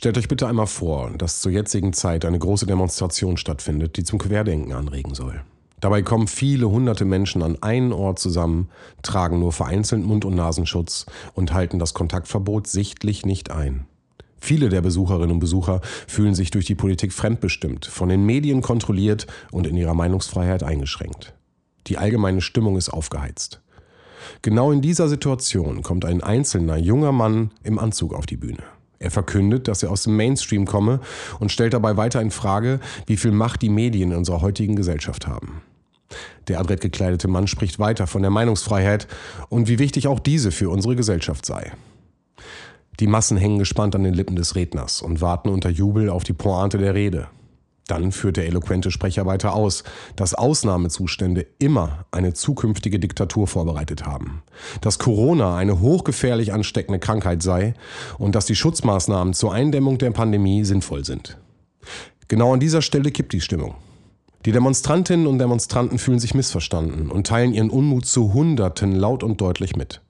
Stellt euch bitte einmal vor, dass zur jetzigen Zeit eine große Demonstration stattfindet, die zum Querdenken anregen soll. Dabei kommen viele hunderte Menschen an einen Ort zusammen, tragen nur vereinzelt Mund- und Nasenschutz und halten das Kontaktverbot sichtlich nicht ein. Viele der Besucherinnen und Besucher fühlen sich durch die Politik fremdbestimmt, von den Medien kontrolliert und in ihrer Meinungsfreiheit eingeschränkt. Die allgemeine Stimmung ist aufgeheizt. Genau in dieser Situation kommt ein einzelner junger Mann im Anzug auf die Bühne. Er verkündet, dass er aus dem Mainstream komme und stellt dabei weiter in Frage, wie viel Macht die Medien in unserer heutigen Gesellschaft haben. Der adrett gekleidete Mann spricht weiter von der Meinungsfreiheit und wie wichtig auch diese für unsere Gesellschaft sei. Die Massen hängen gespannt an den Lippen des Redners und warten unter Jubel auf die Pointe der Rede. Dann führt der eloquente Sprecher weiter aus, dass Ausnahmezustände immer eine zukünftige Diktatur vorbereitet haben, dass Corona eine hochgefährlich ansteckende Krankheit sei und dass die Schutzmaßnahmen zur Eindämmung der Pandemie sinnvoll sind. Genau an dieser Stelle kippt die Stimmung. Die Demonstrantinnen und Demonstranten fühlen sich missverstanden und teilen ihren Unmut zu Hunderten laut und deutlich mit.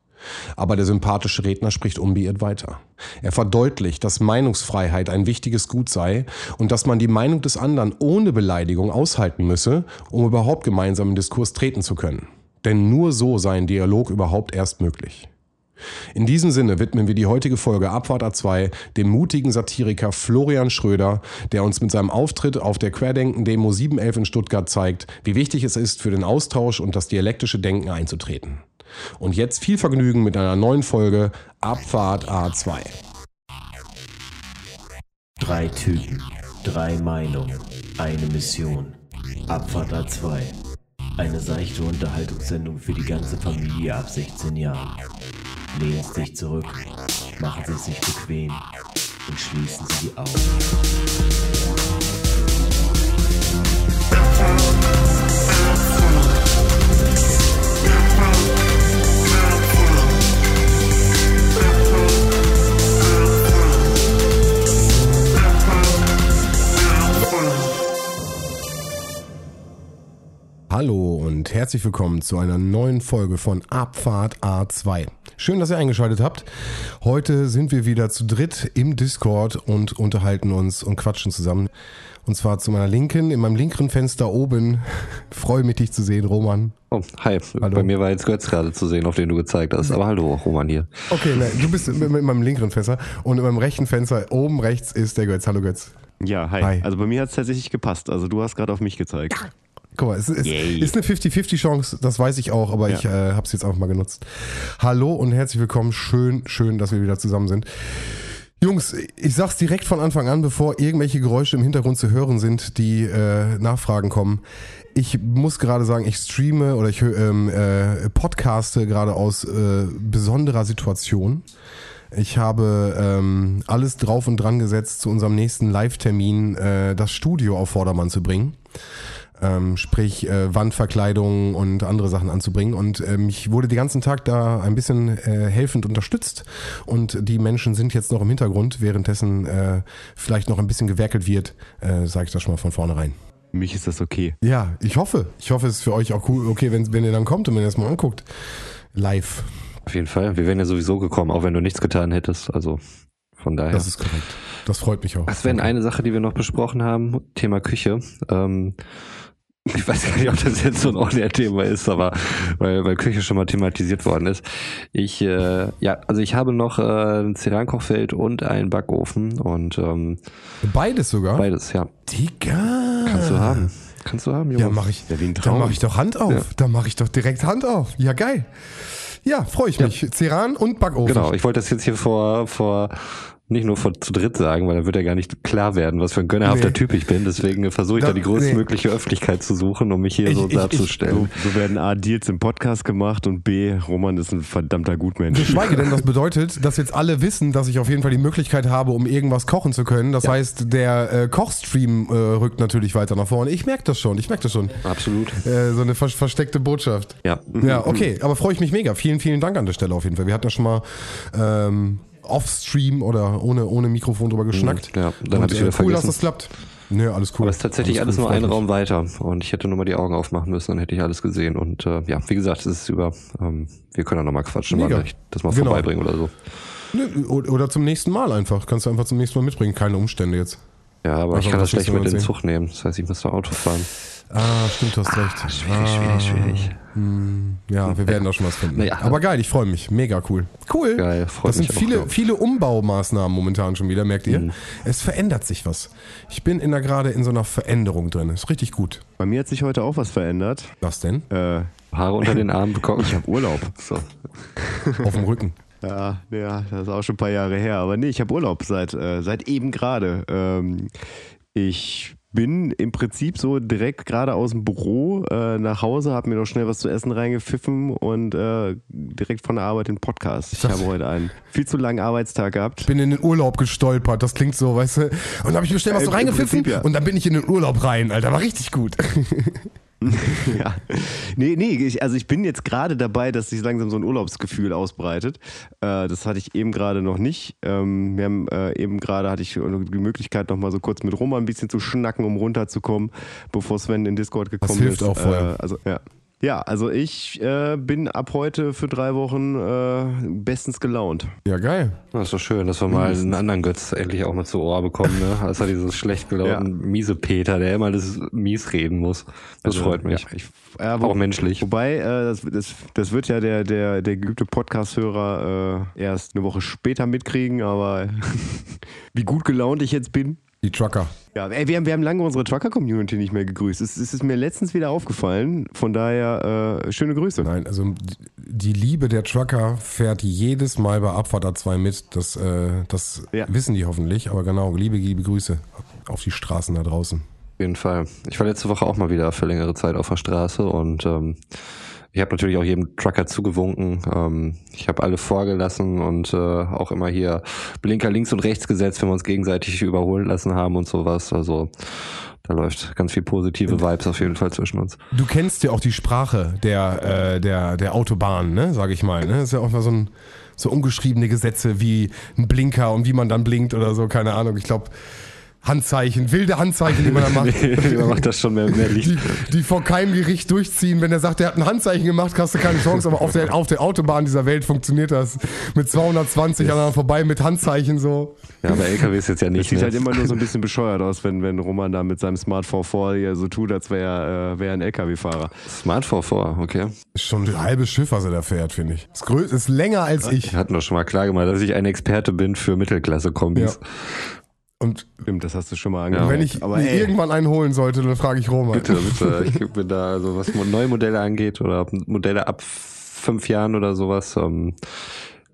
Aber der sympathische Redner spricht unbeirrt weiter. Er verdeutlicht, dass Meinungsfreiheit ein wichtiges Gut sei und dass man die Meinung des anderen ohne Beleidigung aushalten müsse, um überhaupt gemeinsam in Diskurs treten zu können. Denn nur so sei ein Dialog überhaupt erst möglich. In diesem Sinne widmen wir die heutige Folge Abfahrt A2 dem mutigen Satiriker Florian Schröder, der uns mit seinem Auftritt auf der Querdenken-Demo 711 in Stuttgart zeigt, wie wichtig es ist, für den Austausch und das dialektische Denken einzutreten. Und jetzt viel Vergnügen mit einer neuen Folge Abfahrt A2. Drei Typen, drei Meinungen, eine Mission. Abfahrt A2. Eine seichte Unterhaltungssendung für die ganze Familie ab 16 Jahren. Lehnen Sie sich zurück, machen Sie sich bequem und schließen Sie die Augen. Hallo und herzlich willkommen zu einer neuen Folge von Abfahrt A2. Schön, dass ihr eingeschaltet habt. Heute sind wir wieder zu dritt im Discord und unterhalten uns und quatschen zusammen. Und zwar zu meiner Linken, in meinem linkeren Fenster oben. Freue mich, dich zu sehen, Roman. Oh, hi. Hallo. Bei mir war jetzt Götz gerade zu sehen, auf den du gezeigt hast. Aber hallo, Roman hier. Okay, ne, du bist in, in meinem linkeren Fenster und in meinem rechten Fenster oben rechts ist der Götz. Hallo Götz. Ja, hi. Hi. Also bei mir hat es tatsächlich gepasst. Also du hast gerade auf mich gezeigt. Guck mal, es ist, ist eine 50-50 Chance, das weiß ich auch, aber Ja. ich äh, habe es jetzt einfach mal genutzt. Hallo und herzlich willkommen. Schön, schön, dass wir wieder zusammen sind. Jungs, ich sag's direkt von Anfang an, bevor irgendwelche Geräusche im Hintergrund zu hören sind, die äh, Nachfragen kommen. Ich muss gerade sagen, ich streame oder ich ähm, äh, podcaste gerade aus äh, besonderer Situation. Ich habe ähm, alles drauf und dran gesetzt, zu unserem nächsten Live-Termin äh, das Studio auf Vordermann zu bringen. Ähm, sprich äh, Wandverkleidung und andere Sachen anzubringen. Und ähm, ich wurde den ganzen Tag da ein bisschen äh, helfend unterstützt. Und die Menschen sind jetzt noch im Hintergrund, währenddessen äh, vielleicht noch ein bisschen gewerkelt wird, äh, sage ich das schon mal von vornherein. Für mich ist das okay. Ja, ich hoffe. Ich hoffe, es ist für euch auch cool, okay, wenn, wenn ihr dann kommt und wenn ihr es mal anguckt. Live. Auf jeden Fall. Wir wären ja sowieso gekommen, auch wenn du nichts getan hättest. Also von daher. Das ist korrekt. Das freut mich auch. Das wäre eine Sache, die wir noch besprochen haben. Thema Küche. Ähm, ich weiß gar nicht, ob das jetzt so ein On-Air-Thema ist, aber weil, weil Küche schon mal thematisiert worden ist. Ich, äh, ja, also ich habe noch äh, ein Cerankochfeld und einen Backofen und ähm, Beides sogar? beides, ja. Digga. Kannst du haben. Kannst du haben, Junge. Ja, mache ich. Ja, Da mache ich doch Hand auf. Ja. Da mache ich doch direkt Hand auf. Ja, geil. Ja, freue ich mich. Ceran und Backofen. Genau, ich wollte das jetzt hier vor, vor nicht nur vor zu dritt sagen, weil dann wird ja gar nicht klar werden, was für ein gönnerhafter Nee. Typ ich bin. Deswegen versuche ich Da- da, die größtmögliche Öffentlichkeit zu suchen, um mich hier Ich- so ich- ich- darzustellen. So, so werden A, Deals im Podcast gemacht und B, Roman ist ein verdammter Gutmensch. Geschweige denn, das bedeutet, dass jetzt alle wissen, dass ich auf jeden Fall die Möglichkeit habe, um irgendwas kochen zu können. Das heißt, der äh, Kochstream äh, rückt natürlich weiter nach vorne. Ich merke das schon, ich merke das schon. Absolut. Äh, so eine ver versteckte Botschaft. Ja. Ja, okay, aber freue ich mich mega. Vielen, vielen Dank an der Stelle auf jeden Fall. Wir hatten ja schon mal ähm, off-stream oder ohne, ohne Mikrofon drüber geschnackt. Ja, dann Und, hab ich wieder äh, Cool, dass vergessen. das klappt. Nö, alles cool. Aber es ist tatsächlich alles, cool, nur ein freut mich. Raum weiter und ich hätte nur mal die Augen aufmachen müssen, dann hätte ich alles gesehen. Und äh, ja, wie gesagt, es ist über, ähm, wir können ja nochmal quatschen, Mega. mal ich das mal Genau. vorbeibringen oder so. Nö, Oder zum nächsten Mal einfach. Kannst du einfach zum nächsten Mal mitbringen. Keine Umstände jetzt. Ja, aber Also, ich kann das schlecht mit in den Zug nehmen. Das heißt, ich müsste Auto fahren. Ah, stimmt, du hast recht. Schwierig, schwierig, schwierig. Hm, ja, wir werden da schon was finden. Naja. Aber geil, ich freue mich. Mega cool. Cool. Geil, das sind mich auch, viele, viele Umbaumaßnahmen momentan schon wieder, merkt ihr? Es verändert sich was. Ich bin in der, gerade in so einer Veränderung drin. Ist richtig gut. Bei mir hat sich heute auch was verändert. Was denn? Äh, Haare unter den Armen bekommen. ich habe Urlaub. So. Auf dem Rücken. Ja, ja, das ist auch schon ein paar Jahre her. Aber nee, ich habe Urlaub seit, äh, seit eben gerade. Ähm, ich bin im Prinzip so direkt gerade aus dem Büro äh, nach Hause, habe mir noch schnell was zu essen reingepfiffen und äh, direkt von der Arbeit den Podcast. Ich habe heute einen viel zu langen Arbeitstag gehabt. Bin in den Urlaub gestolpert. Das klingt so, weißt du? Und dann habe ich mir schnell was Äh, so reingepfiffen Prinzip ja. und dann bin ich in den Urlaub rein, Alter. War richtig gut. ja. Nee, nee, ich, also ich bin jetzt gerade dabei, dass sich langsam so ein Urlaubsgefühl ausbreitet. Äh, das hatte ich eben gerade noch nicht. Ähm, wir haben äh, eben gerade hatte ich die Möglichkeit, noch mal so kurz mit Roma ein bisschen zu schnacken, um runterzukommen, bevor Sven in Discord gekommen hilft ist. auch voll. Äh, also ja. Ja, also ich äh, bin ab heute für drei Wochen äh, bestens gelaunt. Ja, geil. Das ist doch schön, dass wir mal einen anderen Götz endlich auch mal zu Ohr bekommen, ne? Als er dieses schlecht gelaunten miese Peter, der immer das mies reden muss. Das Also, freut mich. Ja, ich, ja, wo, auch menschlich. Wobei, äh, das, das, das wird ja der, der, der geübte Podcast-Hörer äh, erst eine Woche später mitkriegen, aber wie gut gelaunt ich jetzt bin. Die Trucker. Ja, ey, wir haben, wir haben lange unsere Trucker-Community nicht mehr gegrüßt. Es, es ist mir letztens wieder aufgefallen. Von daher, äh, schöne Grüße. Nein, also die Liebe der Trucker fährt jedes Mal bei Abfahrt A2 mit. Das, äh, das Ja. wissen die hoffentlich. Aber genau, liebe, liebe Grüße auf die Straßen da draußen. Auf jeden Fall. Ich war letzte Woche auch mal wieder für längere Zeit auf der Straße und ähm, ich habe natürlich auch jedem Trucker zugewunken. Ähm, ich habe alle vorgelassen und äh, auch immer hier Blinker links und rechts gesetzt, wenn wir uns gegenseitig überholen lassen haben und sowas. Also da läuft ganz viel positive Vibes auf jeden Fall zwischen uns. Du kennst ja auch die Sprache der, äh, der, der Autobahn, ne, sag ich mal. Ne? Das ist ja auch mal so ein so ungeschriebene Gesetze wie ein Blinker und wie man dann blinkt oder so, keine Ahnung. Ich glaube, Handzeichen, wilde Handzeichen, die man da macht. Man macht das schon mehr, mehr Licht. Die, die vor keinem Gericht durchziehen. Wenn er sagt, er hat ein Handzeichen gemacht, hast du keine Chance. Aber auf der, auf der Autobahn dieser Welt funktioniert das. Mit 220 aneinander vorbei, mit Handzeichen so. Ja, aber LKW ist jetzt ja Das nicht. sieht Ne? halt immer nur so ein bisschen bescheuert aus, wenn, wenn Roman da mit seinem Smart 4 hier so tut, als wäre er, äh, wär ein LKW-Fahrer. Smart vor, okay. Ist schon ein halbes Schiff, was er da fährt, finde ich. Ist, grö ist länger als ich. Wir hatten doch schon mal klar gemacht, dass ich ein Experte bin für Mittelklasse-Kombis. Ja. Und Stimmt, das hast du schon mal angehört. wenn ich Aber irgendwann einen holen sollte, dann frage ich Roman. Bitte, bitte. Ich bin da, also was neue Modelle angeht oder Modelle ab fünf Jahren oder sowas, ähm,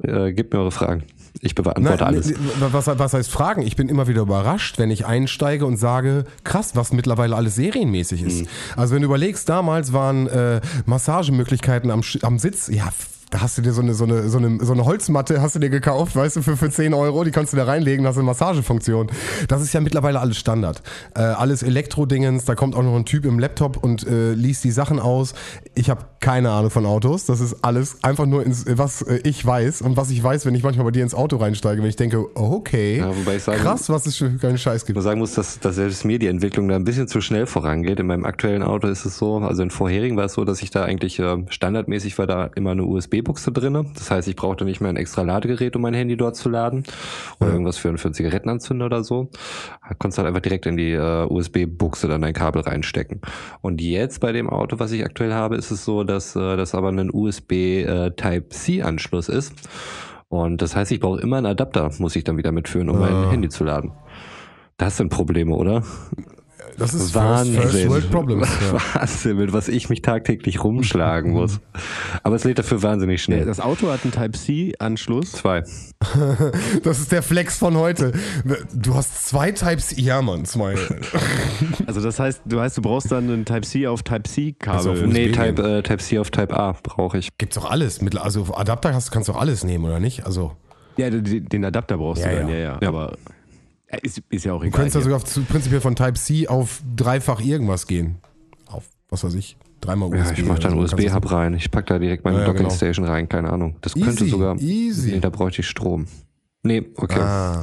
äh, gebt mir eure Fragen. Ich beantworte Nein, alles. was, was heißt Fragen? Ich bin immer wieder überrascht, wenn ich einsteige und sage, krass, was mittlerweile alles serienmäßig ist. Mhm. Also wenn du überlegst, damals waren äh, Massagemöglichkeiten am, am Sitz, ja, da hast du dir so eine, so, eine, so, eine, so eine Holzmatte, hast du dir gekauft, weißt du, für, für 10 Euro, die kannst du da reinlegen, hast eine Massagefunktion. Das ist ja mittlerweile alles Standard. Äh, alles Elektrodingens, da kommt auch noch ein Typ im Laptop und äh, liest die Sachen aus. Ich habe keine Ahnung von Autos, das ist alles einfach nur, ins, was äh, ich weiß und was ich weiß, wenn ich manchmal bei dir ins Auto reinsteige, wenn ich denke, okay, Ja, sagen- krass, was es für keinen Scheiß Ich gibt. muss sagen muss, dass, dass selbst mir die Entwicklung da ein bisschen zu schnell vorangeht. In meinem aktuellen Auto ist es so, also in vorherigen war es so, dass ich da eigentlich äh, standardmäßig war da immer eine USB-Buchse drinne. Das heißt, ich brauchte nicht mehr ein extra Ladegerät, um mein Handy dort zu laden oder irgendwas für, für einen Zigarettenanzünder oder so. Da konntest du halt einfach direkt in die äh, USB-Buchse dann dein Kabel reinstecken. Und jetzt bei dem Auto, was ich aktuell habe, ist es so, dass äh, das aber ein USB äh, Type-C-Anschluss ist. Und das heißt, ich brauche immer einen Adapter, muss ich dann wieder mitführen, um mein Handy zu laden. Das sind Probleme, oder? Das ist Wahnsinn. First, World Problems. Ja. Wahnsinn, mit was ich mich tagtäglich rumschlagen muss. Aber es lädt dafür wahnsinnig schnell. das Auto hat einen Type-C-Anschluss. Zwei. Das ist der Flex von heute. Du hast zwei Types, ja Mann, zwei. Also das heißt, du heißt, du brauchst dann einen Type-C auf Type-C-Kabel. Also Nee, USB Type, äh, Type C auf Type A brauche ich. Gibt's doch alles. Also Adapter hast, kannst du auch alles nehmen, oder nicht? Also ja, den Adapter brauchst Ja, du dann, ja. ja, ja. Ja. Aber äh, ist, ist ja auch du egal. könntest ja sogar zu, prinzipiell von Type-C auf dreifach irgendwas gehen. Auf, was weiß ich, dreimal USB. Ja, ich mache da einen so. USB-Hub rein. Ich pack da direkt meine Ja, ja, genau. Dockingstation rein, keine Ahnung. Das könnte Easy, sogar. easy. Nee, da bräuchte ich Strom. Nee, okay. du- Ah,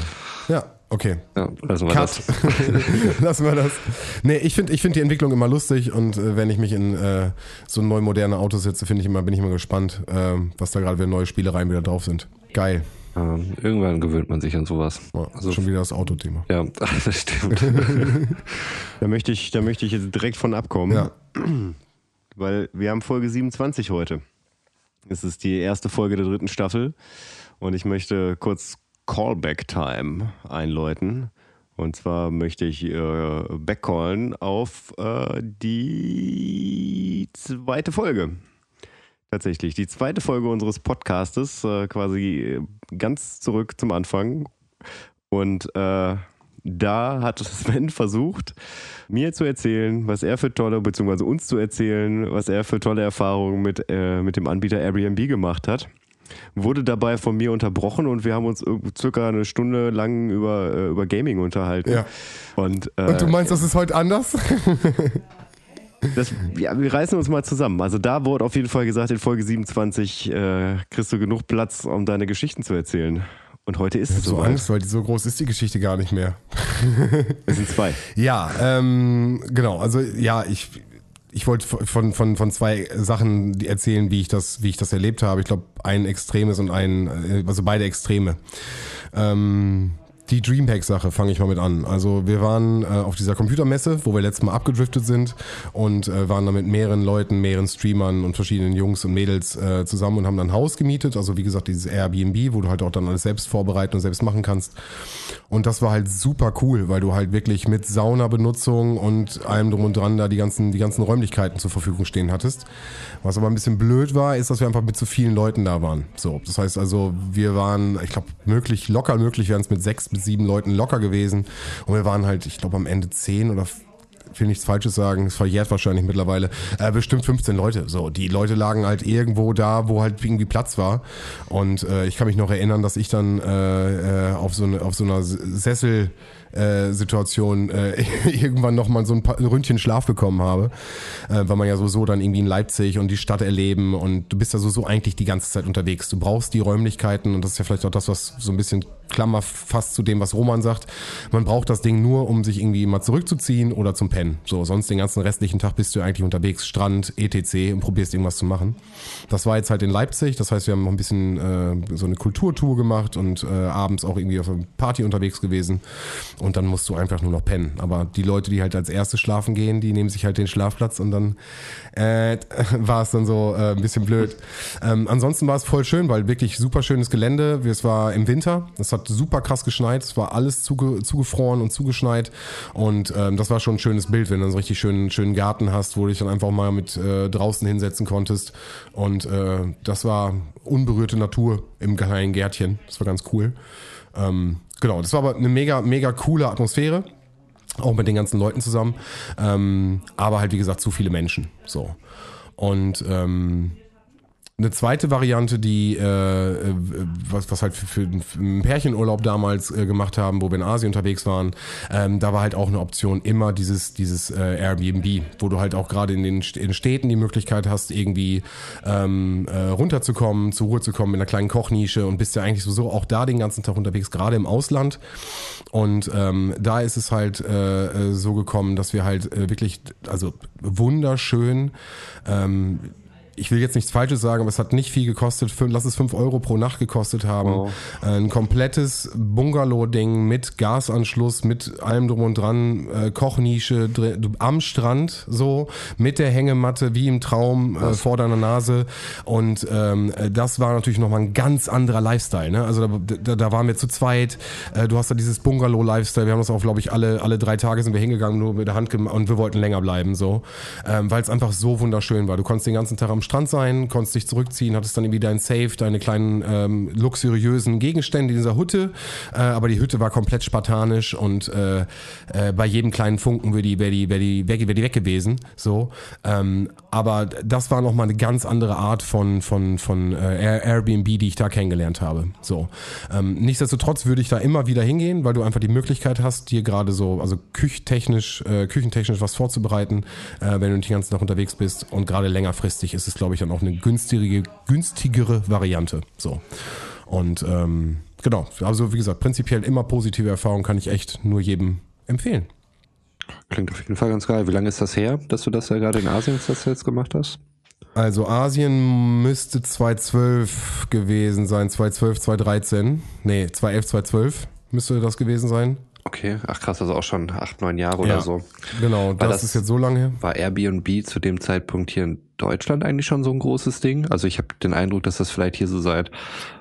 ja, okay. Ja, lassen wir Cut. das. Lassen wir das. Nee, ich finde ich find die Entwicklung immer lustig und äh, wenn ich mich in äh, so neu moderne Autos setze, finde ich immer, bin ich immer gespannt, äh, was da gerade für neue Spielereien wieder drauf sind. Geil. Ähm, irgendwann gewöhnt man sich an sowas. Ja, also schon wieder das Autothema. Ja, das stimmt. da, möchte ich, da möchte ich jetzt direkt von abkommen. Ja. Weil wir haben Folge 27 heute. Es ist die erste Folge der dritten Staffel. Und ich möchte kurz Callback Time einläuten. Und zwar möchte ich äh, backcallen auf äh, die zweite Folge. Tatsächlich, die zweite Folge unseres Podcastes, äh, quasi ganz zurück zum Anfang. Und äh, da hat Sven versucht, mir zu erzählen, was er für tolle, beziehungsweise uns zu erzählen, was er für tolle Erfahrungen mit, äh, mit dem Anbieter Airbnb gemacht hat wurde dabei von mir unterbrochen und wir haben uns circa eine Stunde lang über, äh, über Gaming unterhalten. Ja. Und, äh, und du meinst, das ist heute anders? Das, ja, wir reißen uns mal zusammen. Also da wurde auf jeden Fall gesagt, in Folge 27 äh, kriegst du genug Platz, um deine Geschichten zu erzählen. Und heute ist es so. Angst, weil so groß ist die Geschichte gar nicht mehr. es sind zwei. Ja, ähm, genau. Also ja, ich, ich wollte von, von, von zwei Sachen erzählen, wie ich das, wie ich das erlebt habe. Ich glaube, ein extremes und ein, äh, also beide Extreme. Ähm, die Dreampack-Sache fange ich mal mit an. Also wir waren äh, auf dieser Computermesse, wo wir letztes Mal abgedriftet sind und äh, waren da mit mehreren Leuten, mehreren Streamern und verschiedenen Jungs und Mädels äh, zusammen und haben dann ein Haus gemietet. Also wie gesagt, dieses Airbnb, wo du halt auch dann alles selbst vorbereiten und selbst machen kannst. Und das war halt super cool, weil du halt wirklich mit Saunabenutzung und allem drum und dran da die ganzen, die ganzen Räumlichkeiten zur Verfügung stehen hattest. Was aber ein bisschen blöd war, ist, dass wir einfach mit zu vielen Leuten da waren. So, das heißt also, wir waren, ich glaube, möglich, locker möglich wären es mit sechs bis sieben Leuten locker gewesen. Und wir waren halt, ich glaube, am Ende zehn oder will nichts Falsches sagen, es verjährt wahrscheinlich mittlerweile, äh, bestimmt 15 Leute. So, die Leute lagen halt irgendwo da, wo halt irgendwie Platz war. Und äh, ich kann mich noch erinnern, dass ich dann äh, äh auf so eine, auf so einer Sessel äh, Situation äh, irgendwann nochmal so ein, paar, Ründchen Schlaf bekommen habe, äh, weil man ja sowieso dann irgendwie in Leipzig und die Stadt erleben und du bist ja sowieso eigentlich die ganze Zeit unterwegs. Du brauchst die Räumlichkeiten und das ist ja vielleicht auch das, was so ein bisschen Klammer fast zu dem, was Roman sagt. Man braucht das Ding nur, um sich irgendwie mal zurückzuziehen oder zum Pennen. So, sonst den ganzen restlichen Tag bist du eigentlich unterwegs, Strand, etc. und probierst irgendwas zu machen. Das war jetzt halt in Leipzig, das heißt, wir haben noch ein bisschen äh, so eine Kulturtour gemacht und äh, abends auch irgendwie auf einer Party unterwegs gewesen und dann musst du einfach nur noch pennen. Aber die Leute, die halt als erste schlafen gehen, die nehmen sich halt den Schlafplatz und dann äh, war es dann so äh, ein bisschen blöd. Ähm, ansonsten war es voll schön, weil wirklich super schönes Gelände. Es war im Winter, es hat super krass geschneit, es war alles zuge zugefroren und zugeschneit und ähm, das war schon ein schönes Bild, wenn du so richtig schönen, schönen Garten hast, wo du dich dann einfach mal mit äh, draußen hinsetzen konntest und äh, das war unberührte Natur im kleinen Gärtchen. Das war ganz cool. Ähm, Genau, das war aber eine mega, mega coole Atmosphäre. Auch mit den ganzen Leuten zusammen. Ähm, aber halt, wie gesagt, zu viele Menschen. So. Und ähm, eine zweite Variante, die äh, äh, was, was halt für, für, einen Pärchenurlaub damals äh, gemacht haben, wo wir in Asien unterwegs waren, ähm, da war halt auch eine Option immer dieses dieses äh, Airbnb, wo du halt auch gerade in den in Städten die Möglichkeit hast, irgendwie ähm, äh, runterzukommen, zur Ruhe zu kommen in einer kleinen Kochnische und bist ja eigentlich sowieso auch da den ganzen Tag unterwegs, gerade im Ausland. Und ähm, da ist es halt äh, äh so gekommen, dass wir halt äh, wirklich, also wunderschön ähm, ich will jetzt nichts Falsches sagen, aber es hat nicht viel gekostet. Lass es 5 Euro pro Nacht gekostet haben. Oh. Ein komplettes Bungalow-Ding mit Gasanschluss, mit allem drum und dran, äh, Kochnische am Strand, so, mit der Hängematte, wie im Traum, äh, vor deiner Nase. Und ähm, das war natürlich nochmal ein ganz anderer Lifestyle. Ne? Also da, da, da waren wir zu zweit. Äh, du hast da dieses Bungalow-Lifestyle. Wir haben das auch, glaube ich, alle, alle drei Tage sind wir hingegangen, nur mit der Hand und wir wollten länger bleiben, so. Ähm, Weil es einfach so wunderschön war. Du konntest den ganzen Tag am Strand sein, konntest dich zurückziehen, hattest dann irgendwie dein Safe, deine kleinen ähm, luxuriösen Gegenstände in dieser Hütte. Äh, aber die Hütte war komplett spartanisch und äh, äh, bei jedem kleinen Funken wäre die, wär die, wär die, wär die, wär die weg gewesen. So. Ähm, aber das war nochmal eine ganz andere Art von, von, von äh, Airbnb, die ich da kennengelernt habe. So. Ähm, nichtsdestotrotz würde ich da immer wieder hingehen, weil du einfach die Möglichkeit hast, dir gerade so, also küchtechnisch, äh, küchentechnisch was vorzubereiten, äh, wenn du den ganzen Tag unterwegs bist. Und gerade längerfristig ist es, glaube ich, dann auch eine günstigere, günstigere Variante. So. Und ähm, genau, also wie gesagt, prinzipiell immer positive Erfahrungen kann ich echt nur jedem empfehlen. Klingt auf jeden Fall ganz geil. Wie lange ist das her, dass du das ja gerade in Asien das jetzt gemacht hast? Also Asien müsste 2012 gewesen sein, 2012, 2013. Nee, 2011, 2012 müsste das gewesen sein. Okay, ach krass, also auch schon acht, neun Jahre Ja. oder so. Genau, das, das- ist jetzt so lange her. War Airbnb zu dem Zeitpunkt hier in Deutschland eigentlich schon so ein großes Ding? Also ich habe den Eindruck, dass das vielleicht hier so seit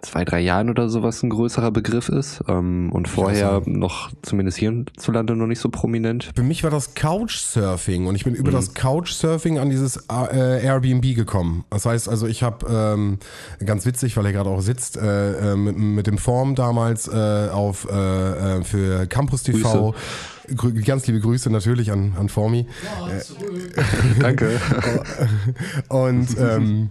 zwei, drei Jahren oder sowas ein größerer Begriff ist ähm, und vorher noch zumindest hierzulande noch nicht so prominent. Für mich war das Couchsurfing und ich bin über Mhm. das Couchsurfing an dieses äh, Airbnb gekommen. Das heißt also, ich habe ähm, ganz witzig, weil er gerade auch sitzt, äh, äh, mit, mit dem Form damals äh, auf äh, für Campus TV. Grü ganz liebe Grüße natürlich an, an Formi. Danke. Und ähm,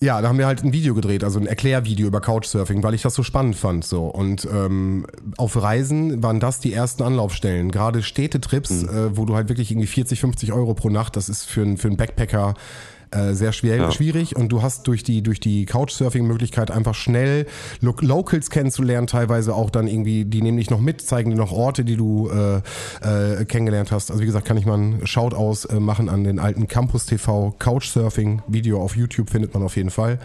ja, da haben wir halt ein Video gedreht, also ein Erklärvideo über Couchsurfing, weil ich das so spannend fand. So. Und ähm, auf Reisen waren das die ersten Anlaufstellen. Gerade Städtetrips, äh, wo du halt wirklich irgendwie 40, 50 Euro pro Nacht, das ist für, für einen Backpacker äh, sehr schwer, Ja. schwierig und du hast durch die durch die Couchsurfing-Möglichkeit einfach schnell Lo Locals kennenzulernen, teilweise auch dann irgendwie, die nehmen dich noch mit, zeigen dir noch Orte, die du äh, äh, kennengelernt hast. Also wie gesagt, kann ich mal einen Shout-aus äh, machen an den alten Campus TV Couchsurfing Video auf YouTube findet man auf jeden Fall.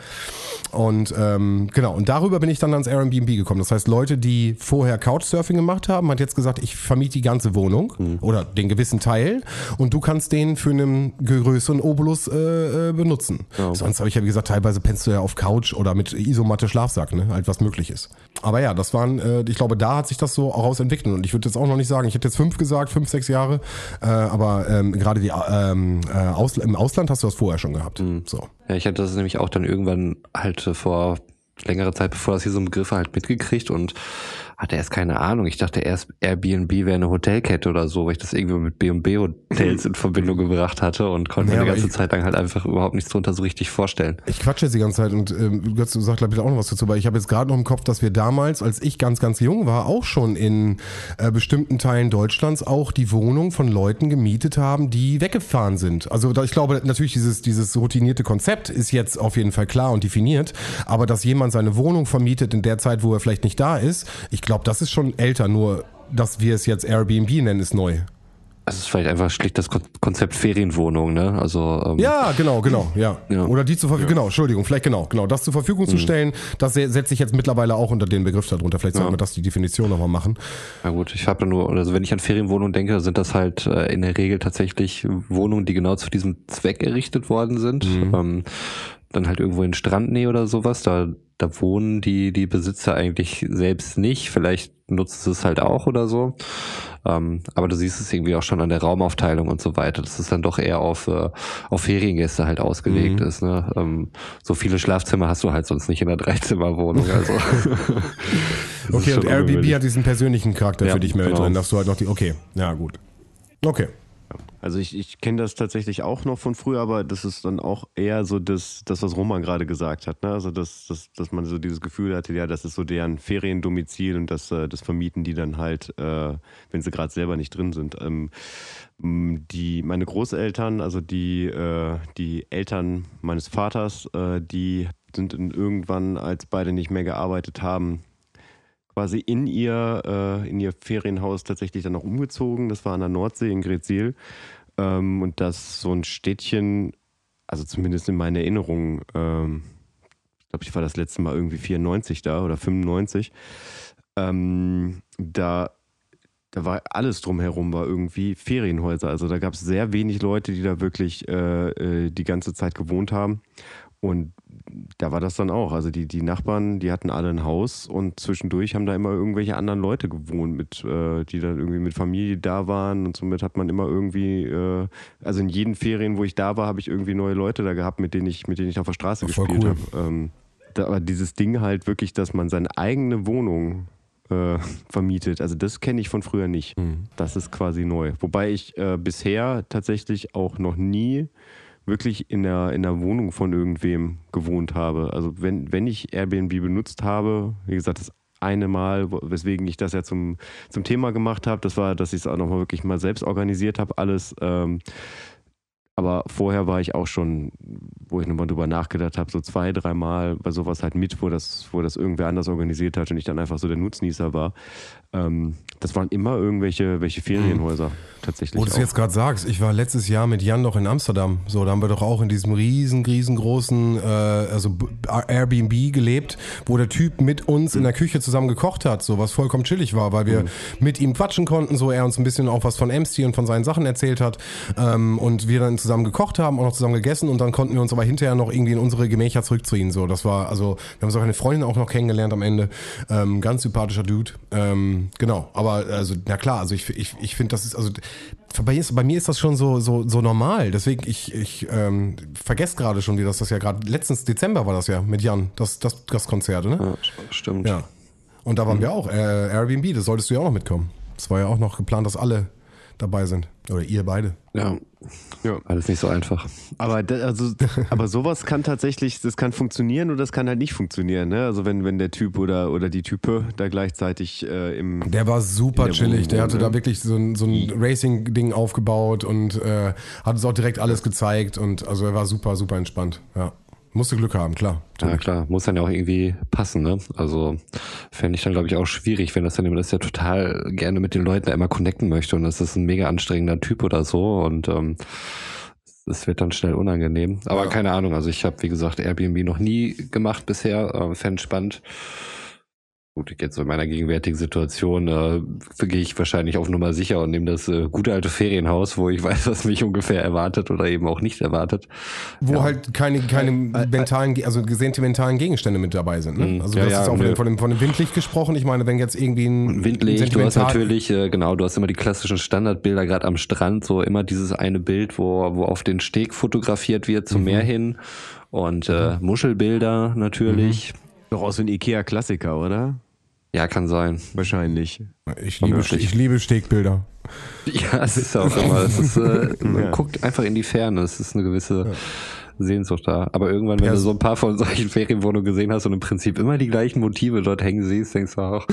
Und ähm, genau, und darüber bin ich dann ans Airbnb gekommen. Das heißt, Leute, die vorher Couchsurfing gemacht haben, hat jetzt gesagt, ich vermiete die ganze Wohnung oder den gewissen Teil und du kannst den für einen größeren Obolus äh, äh, benutzen. Ja. Sonst habe ich ja, wie gesagt, teilweise pennst du ja auf Couch oder mit Isomatte Schlafsack, ne? Halt was möglich ist. Aber ja, das waren, äh, ich glaube, da hat sich das so auch rausentwickelt. Und ich würde jetzt auch noch nicht sagen, ich hätte jetzt fünf gesagt, fünf, sechs Jahre. Äh, aber ähm, gerade die ähm, äh, Aus, im Ausland hast du das vorher schon gehabt. So. Ja, ich hatte das nämlich auch dann irgendwann halt äh, vor längerer Zeit, bevor das hier so ein Begriff war, halt mitgekriegt und hatte erst keine Ahnung. Ich dachte erst, Airbnb wäre eine Hotelkette oder so, weil ich das irgendwie mit B&B Hotels in Verbindung gebracht hatte und konnte Ja, mir die ganze ich- Zeit lang halt einfach überhaupt nichts drunter so richtig vorstellen. Ich quatsche jetzt die ganze Zeit und ähm, Götz, du sagst glaube ich auch noch was dazu, weil ich habe jetzt gerade noch im Kopf, dass wir damals, als ich ganz, ganz jung war, auch schon in äh, bestimmten Teilen Deutschlands auch die Wohnung von Leuten gemietet haben, die weggefahren sind. Also da, ich glaube natürlich, dieses, dieses routinierte Konzept ist jetzt auf jeden Fall klar und definiert, aber dass jemand seine Wohnung vermietet in der Zeit, wo er vielleicht nicht da ist, ich glaube, das ist schon älter, nur dass wir es jetzt Airbnb nennen, ist neu. Es ist vielleicht einfach schlicht das Kon Konzept Ferienwohnung, ne? Also ähm, Ja, genau, genau, ja. Ja. Oder die zur Verfügung, genau, Entschuldigung, vielleicht genau, genau, das zur Verfügung zu stellen, das se- setze ich jetzt mittlerweile auch unter den Begriff darunter. Vielleicht sollten wir das die Definition nochmal machen. Na gut, ich habe nur, also wenn ich an Ferienwohnungen denke, sind das halt äh, in der Regel tatsächlich Wohnungen, die genau zu diesem Zweck errichtet worden sind. Ähm, dann halt irgendwo in Strandnähe oder sowas, da, da wohnen die, die Besitzer eigentlich selbst nicht. Vielleicht sie es halt auch oder so. Ähm, aber du siehst es irgendwie auch schon an der Raumaufteilung und so weiter, dass es dann doch eher auf, äh, auf Feriengäste halt ausgelegt ist. Ne? Ähm, so viele Schlafzimmer hast du halt sonst nicht in einer Dreizimmerwohnung. Also. Okay, und Airbnb hat diesen persönlichen Charakter Ja, für dich mehr genau. drin, dass du halt noch die, okay, ja gut. Okay. Also ich, ich kenne das tatsächlich auch noch von früher, aber das ist dann auch eher so das, das was Roman gerade gesagt hat. Ne? Also dass, dass, dass man so dieses Gefühl hatte, ja, das ist so deren Feriendomizil und das, äh, das vermieten die dann halt, äh, wenn sie gerade selber nicht drin sind. Ähm, die, meine Großeltern, also die, äh, die Eltern meines Vaters, äh, die sind in irgendwann, als beide nicht mehr gearbeitet haben, quasi in ihr, äh, in ihr Ferienhaus tatsächlich dann auch umgezogen. Das war an der Nordsee in Gretzil. Ähm, und das so ein Städtchen, also zumindest in meiner Erinnerung, ähm, ich glaube, ich war das letzte Mal irgendwie 94 da oder 95. Ähm, da, da war alles drumherum, war irgendwie Ferienhäuser. Also da gab es sehr wenig Leute, die da wirklich äh, äh, die ganze Zeit gewohnt haben. Und da war das dann auch. Also die, die Nachbarn, die hatten alle ein Haus und zwischendurch haben da immer irgendwelche anderen Leute gewohnt, mit, äh, die dann irgendwie mit Familie da waren und somit hat man immer irgendwie, äh, also in jeden Ferien, wo ich da war, habe ich irgendwie neue Leute da gehabt, mit denen ich, mit denen ich auf der Straße Voll gespielt cool. habe. Ähm, aber dieses Ding halt wirklich, dass man seine eigene Wohnung äh, vermietet, also das kenne ich von früher nicht. Das ist quasi neu. Wobei ich äh, bisher tatsächlich auch noch nie wirklich in der, in der Wohnung von irgendwem gewohnt habe. Also wenn, wenn ich Airbnb benutzt habe, wie gesagt, das eine Mal, weswegen ich das ja zum, zum Thema gemacht habe, das war, dass ich es auch nochmal wirklich mal selbst organisiert habe, alles. Ähm, aber vorher war ich auch schon, wo ich nochmal drüber nachgedacht habe, so zwei, dreimal bei sowas halt mit, wo das, wo das irgendwer anders organisiert hat und ich dann einfach so der Nutznießer war. Ähm, das waren immer irgendwelche welche Ferienhäuser mhm. tatsächlich. Wo du es jetzt gerade sagst, ich war letztes Jahr mit Jan doch in Amsterdam. So, da haben wir doch auch in diesem riesen, riesengroßen äh, also Airbnb gelebt, wo der Typ mit uns in der Küche zusammen gekocht hat, so was vollkommen chillig war, weil wir mhm. mit ihm quatschen konnten, so er uns ein bisschen auch was von Amsty und von seinen Sachen erzählt hat ähm, und wir dann zusammen gekocht haben, auch noch zusammen gegessen und dann konnten wir uns aber hinterher noch irgendwie in unsere Gemächer zurückziehen. So, das war also, wir haben so eine Freundin auch noch kennengelernt am Ende, ähm, ganz sympathischer Dude. Ähm, genau, aber also, na klar, also ich, ich, ich finde, das ist, also bei, ist, bei mir ist das schon so, so, so normal. Deswegen, ich, ich ähm, vergesse gerade schon, wie das das ja gerade, letztens Dezember war das ja mit Jan, das, das, das Konzert, ne? Ja, stimmt. Ja. Und da waren mhm. wir auch, äh, Airbnb, das solltest du ja auch noch mitkommen. Es war ja auch noch geplant, dass alle dabei sind. Oder ihr beide. Ja. ja. Alles nicht so einfach. Aber, also, aber sowas kann tatsächlich, das kann funktionieren oder das kann halt nicht funktionieren. Ne? Also wenn, wenn der Typ oder, oder die Type da gleichzeitig äh, im... Der war super der chillig. Der hatte ne? da wirklich so ein, so ein Racing-Ding aufgebaut und äh, hat uns auch direkt alles gezeigt. Und also er war super, super entspannt. Ja. Musste Glück haben, klar. Ja, klar. Muss dann ja auch irgendwie passen, ne? Also fände ich dann, glaube ich, auch schwierig, wenn das dann jemand ist, der total gerne mit den Leuten immer connecten möchte und das ist ein mega anstrengender Typ oder so und ähm, es wird dann schnell unangenehm. Aber ja. keine Ahnung, also ich habe, wie gesagt, Airbnb noch nie gemacht bisher, äh, fände spannend gut, jetzt in meiner gegenwärtigen Situation äh, gehe ich wahrscheinlich auf Nummer sicher und nehme das äh, gute alte Ferienhaus, wo ich weiß, was mich ungefähr erwartet oder eben auch nicht erwartet. Wo ja. halt keine, keine äh, äh, mentalen, also sentimentalen Gegenstände mit dabei sind. Ne? Mhm. Also ja, du hast ja, auch von dem, von dem Windlicht gesprochen. Ich meine, wenn jetzt irgendwie ein Windlicht, du hast natürlich, äh, genau, du hast immer die klassischen Standardbilder, gerade am Strand, so immer dieses eine Bild, wo, wo auf den Steg fotografiert wird zum mhm. Meer hin und äh, mhm. Muschelbilder natürlich. Mhm. Doch aus so ein Ikea-Klassiker, oder? Ja, kann sein. Wahrscheinlich. Ich liebe, ich liebe Stegbilder. Ja, es ist auch immer. Es ist, äh, man ja. guckt einfach in die Ferne. Es ist eine gewisse ja. Sehnsucht da. Aber irgendwann, wenn ja. du so ein paar von solchen Ferienwohnungen gesehen hast und im Prinzip immer die gleichen Motive dort hängen siehst, denkst du auch,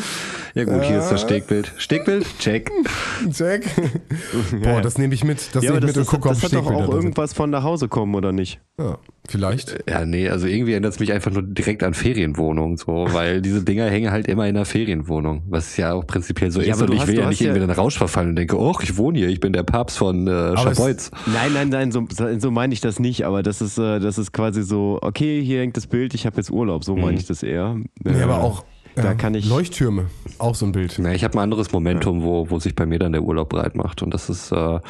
ja gut, hier ist das Stegbild. Stegbild? Check. Check. Boah, das nehme ich mit. Das ja, nehme ich mit und gucke, ob Das hat doch auch irgendwas von nach Hause kommen, oder nicht? Ja, vielleicht. Ja, nee, also irgendwie erinnert es mich einfach nur direkt an Ferienwohnungen, so, weil diese Dinger hängen halt immer in einer Ferienwohnung, was ja auch prinzipiell so ja, ist. Und ich hast, will ja nicht irgendwie in den Rausch verfallen und denke, oh, ich wohne hier, ich bin der Papst von äh, Schabolz. Nein, nein, nein, so, so meine ich das nicht, aber das ist, äh, das ist quasi so, okay, hier hängt das Bild, ich habe jetzt Urlaub, so mhm. meine ich das eher. Nee, aber auch da ja, kann ich. Leuchttürme, auch so ein Bild. Na, ich habe ein anderes Momentum, ja. wo, wo sich bei mir dann der Urlaub breit macht. Und das ist äh,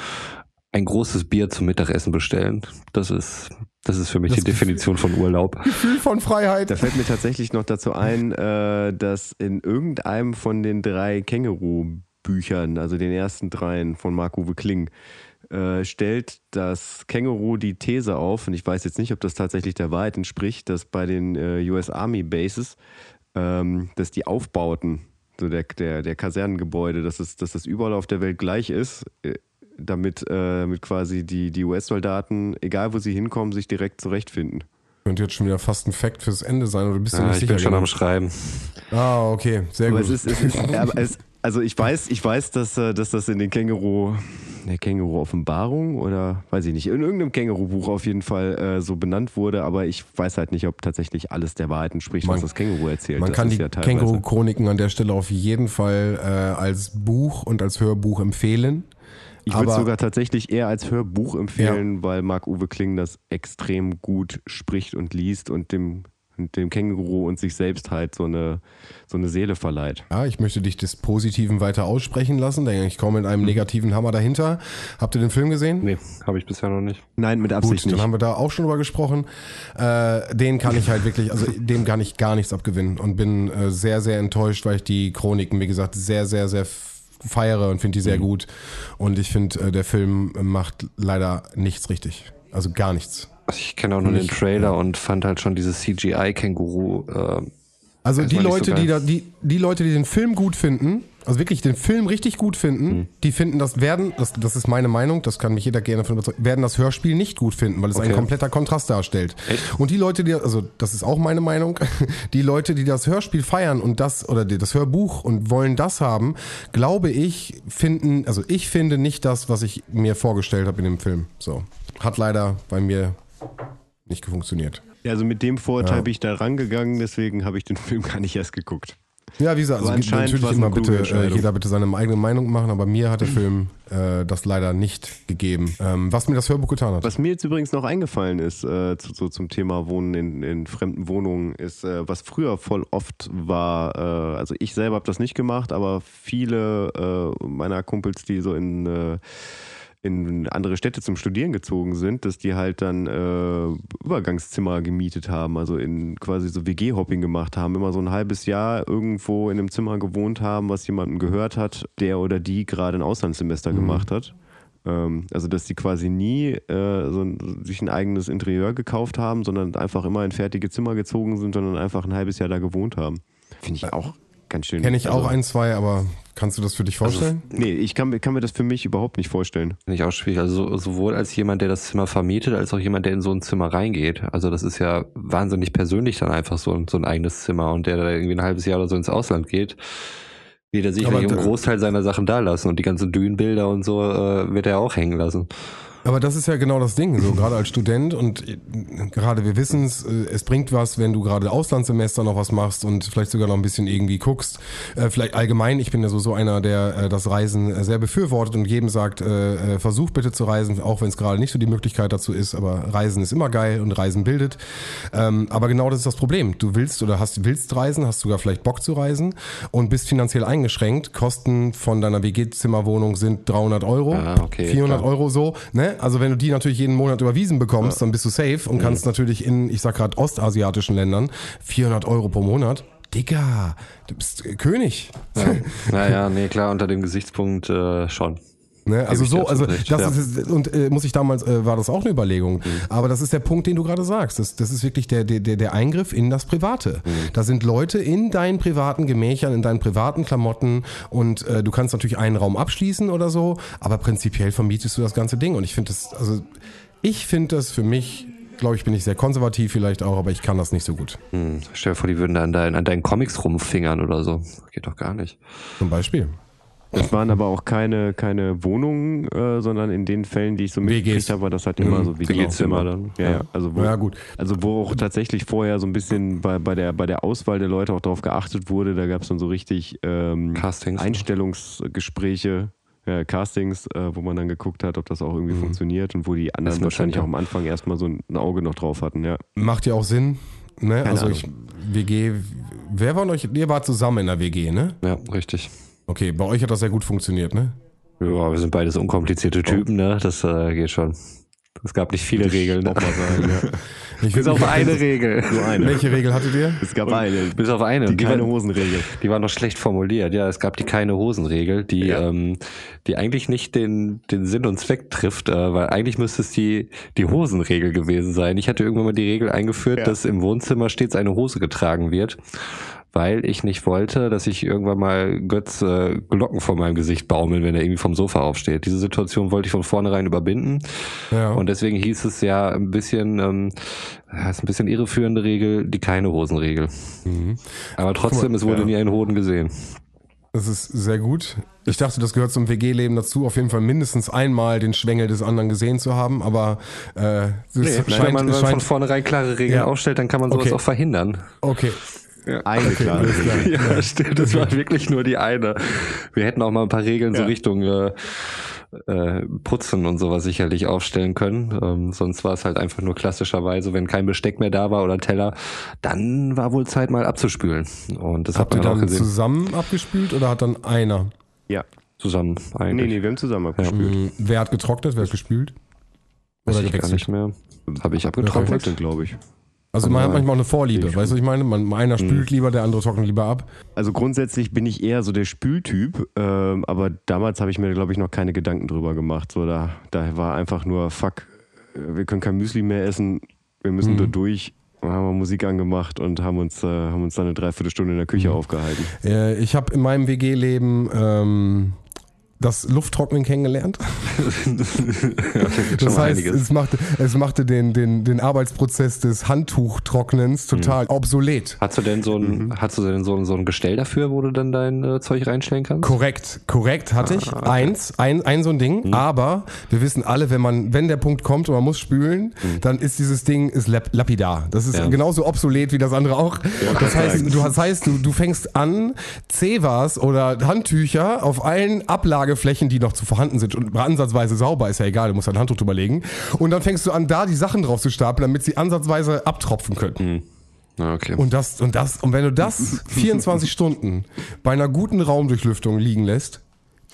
ein großes Bier zum Mittagessen bestellen. Das ist, das ist für mich das die Definition von Urlaub. Gefühl von Freiheit. Da fällt mir tatsächlich noch dazu ein, äh, dass in irgendeinem von den drei Känguru-Büchern, also den ersten dreien von Marc-Uwe Kling, äh, stellt das Känguru die These auf, und ich weiß jetzt nicht, ob das tatsächlich der Wahrheit entspricht, dass bei den äh, US Army Bases, ähm, dass die Aufbauten, so der, der, der Kasernengebäude, dass, es, dass das überall auf der Welt gleich ist, äh, damit, äh, damit quasi die, die US-Soldaten, egal wo sie hinkommen, sich direkt zurechtfinden. Könnte jetzt schon wieder fast ein Fact fürs Ende sein, oder bist du ja, nicht ich sicher? Ich bin schon am Schreiben. Ah, okay, sehr aber gut. Es ist, es ist, es, also ich weiß, ich weiß, dass, äh, dass das in den Känguru, der Känguru-Offenbarung oder weiß ich nicht, in irgendeinem Känguru-Buch auf jeden Fall äh, so benannt wurde, aber ich weiß halt nicht, ob tatsächlich alles der Wahrheit entspricht, man, was das Känguru erzählt. Man das kann die ja Känguru-Chroniken an der Stelle auf jeden Fall äh, als Buch und als Hörbuch empfehlen. Ich würde sogar tatsächlich eher als Hörbuch empfehlen, ja. weil Marc-Uwe Kling das extrem gut spricht und liest und dem dem Känguru und sich selbst halt so eine, so eine Seele verleiht. Ja, ich möchte dich des Positiven weiter aussprechen lassen, denn ich komme mit einem mhm. negativen Hammer dahinter. Habt ihr den Film gesehen? Nee, habe ich bisher noch nicht. Nein, mit Absicht Gut, nicht. Dann haben wir da auch schon drüber gesprochen. Äh, den kann ich halt wirklich, also dem kann ich gar nichts abgewinnen und bin äh, sehr, sehr enttäuscht, weil ich die Chroniken, wie gesagt, sehr, sehr, sehr feiere und finde die sehr mhm. gut. Und ich finde, äh, der Film macht leider nichts richtig. Also gar nichts. Also ich kenne auch nur den Trailer und fand halt schon dieses CGI-Känguru. Äh, also die Leute, so die da, die, die Leute, die den Film gut finden, also wirklich den Film richtig gut finden, mhm. die finden das werden, das, das ist meine Meinung, das kann mich jeder gerne davon überzeugen, werden das Hörspiel nicht gut finden, weil es okay. ein kompletter Kontrast darstellt. Echt? Und die Leute, die, also das ist auch meine Meinung, die Leute, die das Hörspiel feiern und das, oder das Hörbuch und wollen das haben, glaube ich, finden, also ich finde nicht das, was ich mir vorgestellt habe in dem Film. So hat leider bei mir nicht funktioniert. Ja, also mit dem Vorurteil bin ich da rangegangen, deswegen habe ich den Film gar nicht erst geguckt. Ja, wie gesagt, also natürlich immer bitte äh, jeder bitte seine eigene Meinung machen, aber mir hat der Film äh, das leider nicht gegeben. Ähm, was mir das Hörbuch getan hat. Was mir jetzt übrigens noch eingefallen ist, äh, zu, so zum Thema Wohnen in, in fremden Wohnungen, ist, äh, was früher voll oft war, äh, also ich selber habe das nicht gemacht, aber viele äh, meiner Kumpels, die so in, in andere Städte zum Studieren gezogen sind, dass die halt dann äh, Übergangszimmer gemietet haben, also in quasi so WG-Hopping gemacht haben, immer so ein halbes Jahr irgendwo in einem Zimmer gewohnt haben, was jemandem gehört hat, der oder die gerade ein Auslandssemester gemacht hat. Ähm, also, dass die quasi nie äh, so ein, sich ein eigenes Interieur gekauft haben, sondern einfach immer in fertige Zimmer gezogen sind, sondern einfach ein halbes Jahr da gewohnt haben. Finde ich auch ganz schön. Kenne ich auch also, ein, zwei, aber kannst du das für dich vorstellen? Nee, ich kann, mir- kann mir das für mich überhaupt nicht vorstellen. Finde ich auch schwierig. Also so- sowohl als jemand, der das Zimmer vermietet, als auch jemand, der in so ein Zimmer reingeht. Also das ist ja wahnsinnig persönlich dann einfach so, ein- so ein eigenes Zimmer und der da irgendwie ein halbes Jahr oder so ins Ausland geht, wird er sich Aber einen Großteil seiner Sachen da lassen und die ganzen Dünenbilder und so äh, wird er auch hängen lassen. Aber das ist ja genau das Ding, so gerade als Student und äh, gerade wir wissen es, äh, es bringt was, wenn du gerade Auslandssemester noch was machst und vielleicht sogar noch ein bisschen irgendwie guckst. Äh, Vielleicht allgemein, ich bin ja so, so einer, der das Reisen sehr befürwortet und jedem sagt, versuch bitte zu reisen, auch wenn es gerade nicht so die Möglichkeit dazu ist, aber Reisen ist immer geil und Reisen bildet. Ähm, Aber genau das ist das Problem. Du willst oder hast willst reisen, hast sogar vielleicht Bock zu reisen und bist finanziell eingeschränkt. Kosten von deiner WG-Zimmerwohnung sind 300 Euro, Ah, okay, 400 klar. Euro so. Ne? Also wenn du die natürlich jeden Monat überwiesen bekommst, dann bist du safe und kannst natürlich in, ich sag gerade ostasiatischen Ländern 400 Euro pro Monat. Digga, du bist König. Naja, nee, klar, unter dem Gesichtspunkt äh, schon. Ne? Also so, also recht, das ja. ist und äh, muss ich damals äh, war das auch eine Überlegung. Aber das ist der Punkt, den du gerade sagst. Das, das ist wirklich der, der der Eingriff in das Private. Da sind Leute in deinen privaten Gemächern, in deinen privaten Klamotten und äh, du kannst natürlich einen Raum abschließen oder so, aber prinzipiell vermietest du das ganze Ding. Und ich finde das, also ich finde das für mich, glaube ich, bin ich sehr konservativ vielleicht auch, aber ich kann das nicht so gut. Hm, stell dir vor, die würden da an deinen, an deinen Comics rumfingern oder so. Geht doch gar nicht. Zum Beispiel. Das waren aber auch keine, keine Wohnungen, äh, sondern in den Fällen, die ich so mitgekriegt habe, war das halt immer Mhm. so WG-Zimmer dann. Ja, ja. Also wo, Ja, gut. Also wo auch tatsächlich vorher so ein bisschen bei, bei, der, bei der Auswahl der Leute auch darauf geachtet wurde, da gab es dann so richtig ähm, Castings. Einstellungsgespräche, ja, Castings, äh, wo man dann geguckt hat, ob das auch irgendwie funktioniert und wo die anderen wahrscheinlich auch am Anfang erstmal so ein Auge noch drauf hatten, ja. Macht ja auch Sinn. Ne? Also Ahnung. ich, WG, wer von euch, ihr wart zusammen in der WG, ne? Ja, richtig. Okay, bei euch hat das sehr gut funktioniert, ne? Ja, wir sind beides unkomplizierte Typen, ne? Das äh, geht schon. Es gab nicht viele Regeln. Ne? Sagen, ja. Ich Bis auf eine Regel. Nur eine. Welche Regel hattet ihr? Es gab eine. Bis auf eine. Die keine war, Hosenregel. die war noch schlecht formuliert. Ja, es gab die keine Hosenregel, die, Ja. ähm, die eigentlich nicht den, den Sinn und Zweck trifft, äh, weil eigentlich müsste es die, die Hosenregel gewesen sein. Ich hatte irgendwann mal die Regel eingeführt, Ja. dass im Wohnzimmer stets eine Hose getragen wird. Weil ich nicht wollte, dass ich irgendwann mal Götz äh, Glocken vor meinem Gesicht baumeln, wenn er irgendwie vom Sofa aufsteht. Diese Situation wollte ich von vornherein überbinden. Ja. Und deswegen hieß es ja ein bisschen, ähm, ja, ist ein bisschen irreführende Regel, die keine Hosenregel. Aber trotzdem, es wurde ja. nie ein Hoden gesehen. Das ist sehr gut. Ich dachte, das gehört zum WG-Leben dazu, auf jeden Fall mindestens einmal den Schwengel des anderen gesehen zu haben, aber äh, Wenn scheint, man es von scheint vornherein klare Regeln Ja. aufstellt, dann kann man sowas Okay. auch verhindern. okay. Eine klare alles klar. Regel. Ja, stimmt, das war wirklich nur die eine. Wir hätten auch mal ein paar Regeln so Ja. Richtung äh, äh, Putzen und sowas sicherlich aufstellen können. Ähm, sonst war es halt einfach nur klassischerweise, wenn kein Besteck mehr da war oder Teller, dann war wohl Zeit mal abzuspülen. Und das Habt ihr hat man auch dann gesehen. zusammen abgespült oder hat dann einer? Ja. Zusammen Nee, eigentlich. nee, wir haben zusammen abgespielt. Hm, Wer hat getrocknet, wer hat gespült? Weiß Oder ich gar nicht mehr. Habe ich abgetrocknet? Glaube ich. Also man hat manchmal auch eine Vorliebe, weißt du, was ich meine? Man, einer Mhm. spült lieber, der andere trocknet lieber ab. Also grundsätzlich bin ich eher so der Spültyp, ähm, aber damals habe ich mir, glaube ich, noch keine Gedanken drüber gemacht. So, da, da war einfach nur, fuck, äh, wir können kein Müsli mehr essen, wir müssen Mhm. da durch. Dann haben wir Musik angemacht und haben uns, äh, haben uns dann eine Dreiviertelstunde in der Küche Mhm. aufgehalten. Äh, ich habe in meinem WG-Leben ähm, das Lufttrocknen kennengelernt. Ja, Das heißt, einiges. es machte, es machte den, den, den Arbeitsprozess des Handtuchtrocknens total Mhm. obsolet. Hast du denn so ein, hast du denn so ein, so ein Gestell dafür, wo du dann dein äh, Zeug reinstellen kannst? Korrekt, korrekt hatte ich. Ah, Eins, ein, ein so ein Ding. Mhm. Aber wir wissen alle, wenn man, wenn der Punkt kommt und man muss spülen, dann ist dieses Ding ist lap lapidar. Das ist Mhm. Ja. genauso obsolet wie das andere auch. Das heißt, du, das heißt, du, du fängst an, Cevas oder Handtücher auf allen Ablageflächen, die noch zu vorhanden sind und ansatzweise sauber, ist ja egal, du musst ein Handtuch drüber legen. Und dann fängst du an, da die Sachen drauf zu stapeln, damit sie ansatzweise abtropfen können. Ah, okay. Und das, und das, und wenn du das 24 Stunden bei einer guten Raumdurchlüftung liegen lässt,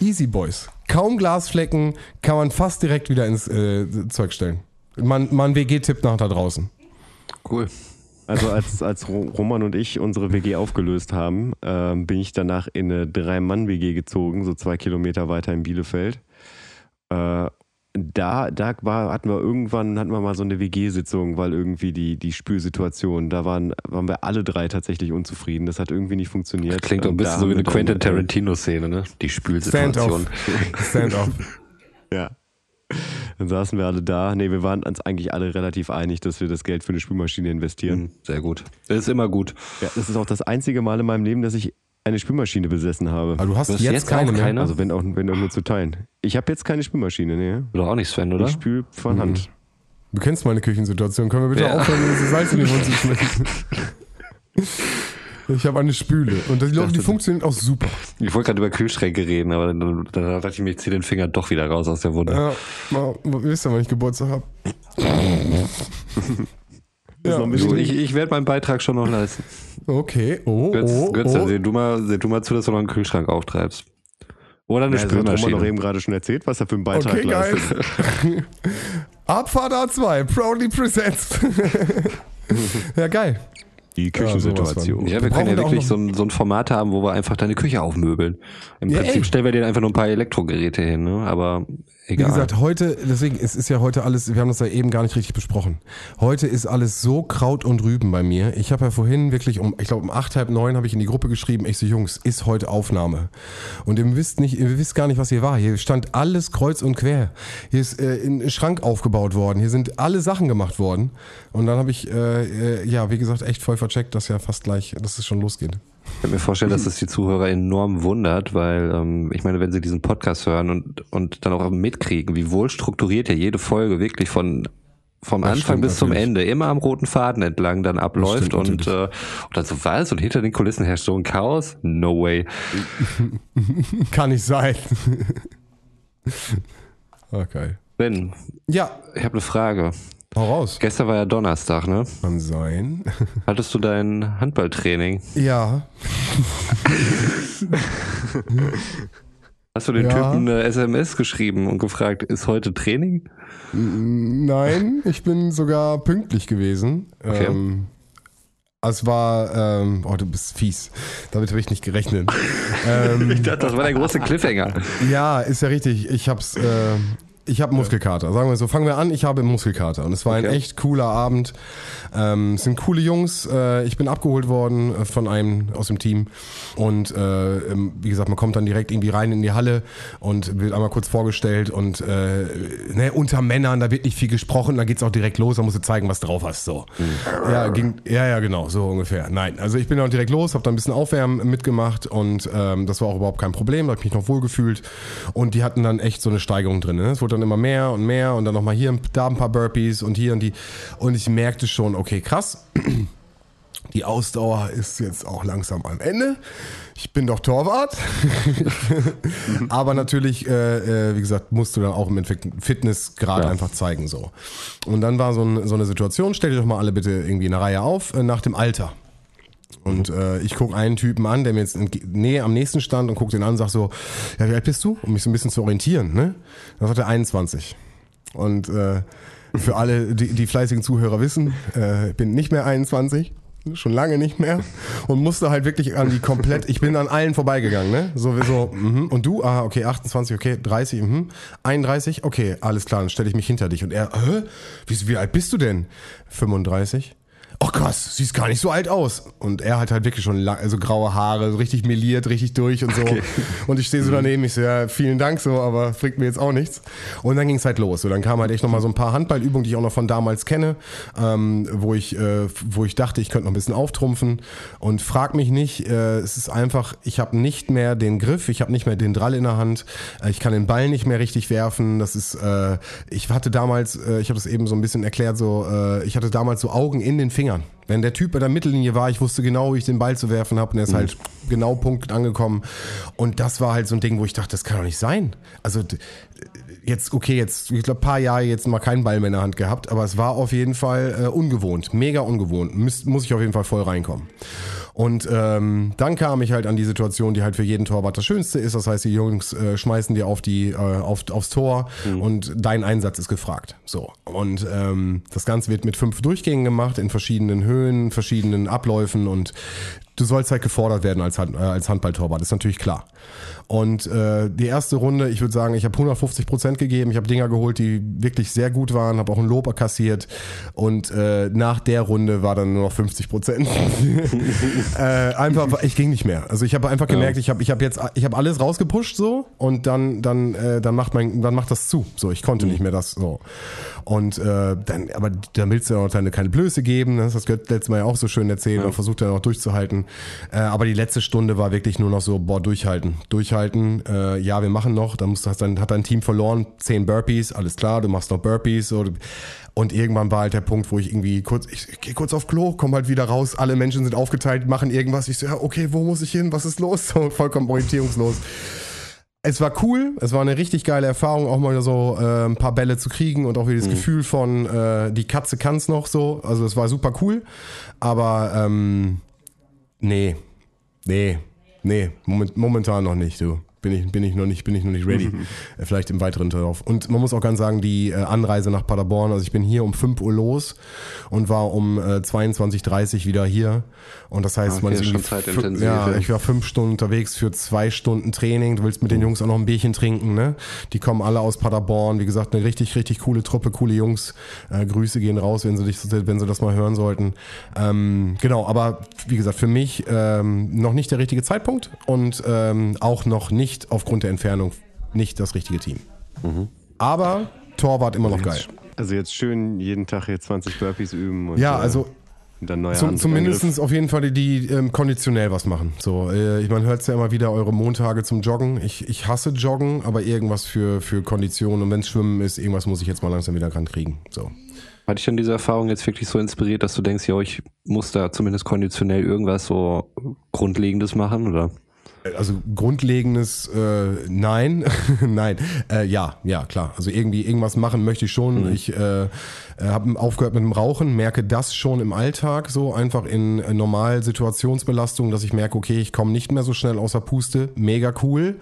easy boys. Kaum Glasflecken, kann man fast direkt wieder ins äh, Zeug stellen. Man, man WG-Tipp nach da draußen. cool. Also als, als Ro- Roman und ich unsere WG aufgelöst haben, ähm, bin ich danach in eine Drei-Mann-WG gezogen, so zwei Kilometer weiter in Bielefeld. Äh, da, da war, hatten wir irgendwann hatten wir mal so eine WG-Sitzung, weil irgendwie die, die Spülsituation, da waren, waren wir alle drei tatsächlich unzufrieden. Das hat irgendwie nicht funktioniert. Klingt doch ein Und bisschen so wie eine wir Quentin äh, Tarantino-Szene, ne? Die Spülsituation. Stand-off. Stand-off. Ja. Dann saßen wir alle da. Nee, wir waren uns eigentlich alle relativ einig, dass wir das Geld für eine Spülmaschine investieren. Mhm, Sehr gut. Das ist immer gut. Ja, das ist auch das einzige Mal in meinem Leben, dass ich eine Spülmaschine besessen habe. Aber du hast Du hast jetzt, jetzt keine mehr. keine? Also wenn auch, wenn auch nur zu teilen. Ich habe jetzt keine Spülmaschine, ne? Oder auch nicht, Sven, oder? Ich spül von Hand. Du kennst meine Küchensituation. Können wir bitte Ja. aufhören, diese Salz in den Mund zu schmecken? Ich habe eine Spüle. Und die, die funktioniert auch super. Ich wollte gerade über Kühlschränke reden, aber dann, dann, dann dachte ich mir, ich ziehe den Finger doch wieder raus aus der Wunde. Ja, mal, wisst ihr, wann ich Geburtstag habe? Du, bisschen- ich, ich werde meinen Beitrag schon noch leisten. Okay, oh, Götz, oh, Götz, oh. seh, du mal, seh du mal zu, dass du noch einen Kühlschrank auftreibst. Oder eine Ja, das hat Spülmaschine. doch eben gerade schon erzählt, was er für einen Beitrag Okay, geil. leistet. Abfahrt A2, proudly presents. ja, geil. Die Küchensituation. Ja, wir Wir können ja wirklich so ein, so ein Format haben, wo wir einfach deine Küche aufmöbeln. Im Ja, Prinzip ey. stellen wir dir einfach nur ein paar Elektrogeräte hin, ne? aber Wie egal. gesagt, heute, deswegen, es ist ja heute alles, wir haben das ja eben gar nicht richtig besprochen. Heute ist alles so Kraut und Rüben bei mir. Ich habe ja vorhin wirklich um, ich glaube um acht, halb neun habe ich in die Gruppe geschrieben, ich so, Jungs, ist heute Aufnahme. Und ihr wisst nicht, ihr wisst gar nicht, was hier war. Hier stand alles kreuz und quer. Hier ist äh, ein Schrank aufgebaut worden. Hier sind alle Sachen gemacht worden. Und dann habe ich, äh, äh, ja, wie gesagt, echt voll vercheckt, dass ja fast gleich, dass es schon losgeht. Ich kann mir vorstellen, dass das die Zuhörer enorm wundert, weil ähm, ich meine, wenn sie diesen Podcast hören und, und dann auch mitkriegen, wie wohl strukturiert ja jede Folge wirklich von vom Das Anfang bis zum natürlich. Ende immer am roten Faden entlang dann abläuft stimmt und, äh, und dann so was und hinter den Kulissen herrscht so ein Chaos? No way. Kann nicht sein. okay. Ben, Ja, ich habe eine Frage. Hau raus. Gestern war ja Donnerstag, ne? Kann sein. Hattest du dein Handballtraining? Ja, Hast du den Ja. Typen eine SMS geschrieben und gefragt, ist heute Training? Nein, ich bin sogar pünktlich gewesen. Okay. Ähm, es war, ähm, oh, du bist fies. Damit habe ich nicht gerechnet. ähm, Ich dachte, das war der große Cliffhanger. ja, ist ja richtig. Ich hab's, äh, ich habe Muskelkater. Sagen wir so, fangen wir an. Ich habe Muskelkater und es war ein Okay. echt cooler Abend. Ähm, es sind coole Jungs. Äh, ich bin abgeholt worden äh, von einem aus dem Team und äh, ähm, wie gesagt, man kommt dann direkt irgendwie rein in die Halle und wird einmal kurz vorgestellt und äh, ne, unter Männern, da wird nicht viel gesprochen, da geht's auch direkt los, da musst du zeigen, was drauf hast. So, ja, ging, ja, ja, genau, so ungefähr. Nein, also ich bin dann direkt los, habe da ein bisschen Aufwärmen mitgemacht und ähm, das war auch überhaupt kein Problem, da habe ich mich noch wohl gefühlt und die hatten dann echt so eine Steigerung drin. Ne? Es wurde dann immer mehr und mehr und dann nochmal hier, da ein paar Burpees und hier und die und ich merkte schon, okay, krass, die Ausdauer ist jetzt auch langsam am Ende. Ich bin doch Torwart. Aber natürlich, äh, äh, wie gesagt, musst du dann auch im Endeffekt Fitnessgrad Ja. einfach zeigen. so. Und dann war so, ein, so eine Situation, stell dir doch mal alle bitte irgendwie in einer Reihe auf, äh, nach dem Alter. Und äh, ich gucke einen Typen an, der mir jetzt näher am nächsten stand und guck den an und sag so, ja, wie alt bist du? Um mich so ein bisschen zu orientieren. Ne? Dann sagt er 21. Und äh, für alle, die, die fleißigen Zuhörer wissen, äh, bin nicht mehr 21, schon lange nicht mehr und musste halt wirklich an die komplett, ich bin an allen vorbeigegangen, ne? So wie so, mhm. und du, ah, okay, 28, okay, 30, mhm. 31, okay, alles klar, dann stelle ich mich hinter dich und er, hä? Wie, wie alt bist du denn? 35. oh krass, siehst gar nicht so alt aus. Und er hat halt wirklich schon lang, also graue Haare, richtig meliert, richtig durch und so. Und ich stehe so daneben, ich so, ja, vielen Dank so, aber bringt mir jetzt auch nichts. Und dann ging es halt los. So, dann kam halt echt nochmal so ein paar Handballübungen, die ich auch noch von damals kenne, ähm, wo, ich, äh, wo ich dachte, ich könnte noch ein bisschen auftrumpfen. Und frag mich nicht, äh, es ist einfach, ich habe nicht mehr den Griff, ich habe nicht mehr den Drall in der Hand, äh, ich kann den Ball nicht mehr richtig werfen. Das ist, äh, ich hatte damals, äh, ich habe das eben so ein bisschen erklärt, so, äh, ich hatte damals so Augen in den Fingern. Wenn der Typ bei der Mittellinie war, ich wusste genau, wie ich den Ball zu werfen habe und er ist halt genau Punkt angekommen. Und das war halt so ein Ding, wo ich dachte, das kann doch nicht sein. Also jetzt, okay, jetzt, ich glaube, paar Jahre jetzt mal keinen Ball mehr in der Hand gehabt, aber es war auf jeden Fall äh, ungewohnt, mega ungewohnt. Muss, muss ich auf jeden Fall voll reinkommen. Und ähm, dann kam ich halt an die Situation, die halt für jeden Torwart das Schönste ist. Das heißt, die Jungs äh, schmeißen dir auf die, äh, auf, aufs Tor und dein Einsatz ist gefragt. So. Und ähm, das Ganze wird mit fünf Durchgängen gemacht, in verschiedenen Höhen, verschiedenen Abläufen und du sollst halt gefordert werden als, Hand, äh, als Handballtorwart, ist natürlich klar. Und äh, die erste Runde, ich würde sagen, ich habe 150 Prozent gegeben. Ich habe Dinger geholt, die wirklich sehr gut waren, habe auch ein Lob kassiert. Und äh, nach der Runde war dann nur noch 50 Prozent. äh, einfach, ich ging nicht mehr. Also ich habe einfach gemerkt, ich habe ich hab jetzt, ich habe alles rausgepusht so und dann, dann, äh, dann macht mein, dann macht das zu. So, ich konnte nicht mehr das so. Und äh, dann, aber da willst du ja auch deine keine Blöße geben. ne? Das hast du letztes Mal ja auch so schön erzählt und versucht dann auch durchzuhalten. Äh, aber die letzte Stunde war wirklich nur noch so, boah, durchhalten, durchhalten. Äh, ja, wir machen noch. Da musst, hast dann, hat dein Team verloren, zehn Burpees, alles klar, du machst noch Burpees. So. Und irgendwann war halt der Punkt, wo ich irgendwie kurz, ich, ich gehe kurz auf Klo, komm halt wieder raus, alle Menschen sind aufgeteilt, machen irgendwas. Ich so, ja, okay, wo muss ich hin? Was ist los? So, vollkommen orientierungslos. Es war cool, es war eine richtig geile Erfahrung, auch mal so äh, ein paar Bälle zu kriegen und auch wieder das Gefühl von, äh, die Katze kann's noch so. Also es war super cool, aber ähm, nee, nee, nee, moment, momentan noch nicht, du. Bin ich, bin ich noch nicht, bin ich noch nicht ready. Äh, Vielleicht im weiteren Verlauf. Und man muss auch ganz sagen, die äh, Anreise nach Paderborn, also ich bin hier um 5 Uhr los und war um äh, 22.30 wieder hier. Und das heißt, Okay, man ist schon zeitintensiv, ja, ja. ich war fünf Stunden unterwegs für zwei Stunden Training. Du willst mit den Jungs auch noch ein Bierchen trinken, ne? Die kommen alle aus Paderborn. Wie gesagt, eine richtig, richtig coole Truppe, coole Jungs. Äh, Grüße gehen raus, wenn sie dich, wenn sie das mal hören sollten. Ähm, genau, aber wie gesagt, für mich ähm, noch nicht der richtige Zeitpunkt und ähm, auch noch nicht aufgrund der Entfernung nicht das richtige Team. Aber Torwart immer noch geil. Also jetzt schön jeden Tag hier 20 Burpees üben und Ja, äh, also und dann neuer Zum, zumindest auf jeden Fall die, die ähm, konditionell was machen. So, äh, ich man hört es ja immer wieder, eure Montage zum Joggen. Ich, ich hasse Joggen, aber irgendwas für, für Kondition und wenn es Schwimmen ist, irgendwas muss ich jetzt mal langsam wieder ran kriegen. So. Hat dich denn diese Erfahrung jetzt wirklich so inspiriert, dass du denkst, ja, ich muss da zumindest konditionell irgendwas so Grundlegendes machen, oder? Also grundlegendes äh, Nein, nein, äh, ja, ja klar. Also irgendwie irgendwas machen möchte ich schon. Ich äh, habe aufgehört mit dem Rauchen, merke das schon im Alltag so einfach in äh, normal Situationsbelastung, dass ich merke, okay, ich komme nicht mehr so schnell außer Puste, mega cool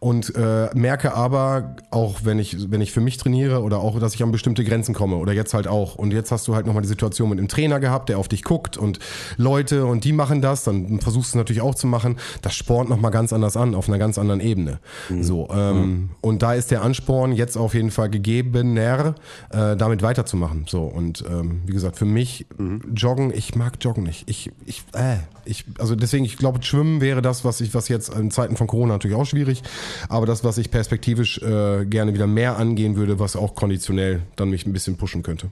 und äh, merke aber auch, wenn ich wenn ich für mich trainiere oder auch, dass ich an bestimmte Grenzen komme oder jetzt halt auch. Und jetzt hast du halt nochmal die Situation mit einem Trainer gehabt, der auf dich guckt und Leute und die machen das, dann versuchst du es natürlich auch zu machen. Das spornt nochmal ganz anders an, auf einer ganz anderen Ebene. So, ähm, und da ist der Ansporn jetzt auf jeden Fall gegebener, äh, damit weiterzumachen. So, und ähm, wie gesagt, für mich Joggen, ich mag Joggen nicht. Ich, ich, äh, ich, also deswegen, ich glaube, Schwimmen wäre das, was ich, was jetzt in Zeiten von Corona natürlich auch schwierig, aber das, was ich perspektivisch äh, gerne wieder mehr angehen würde, was auch konditionell dann mich ein bisschen pushen könnte.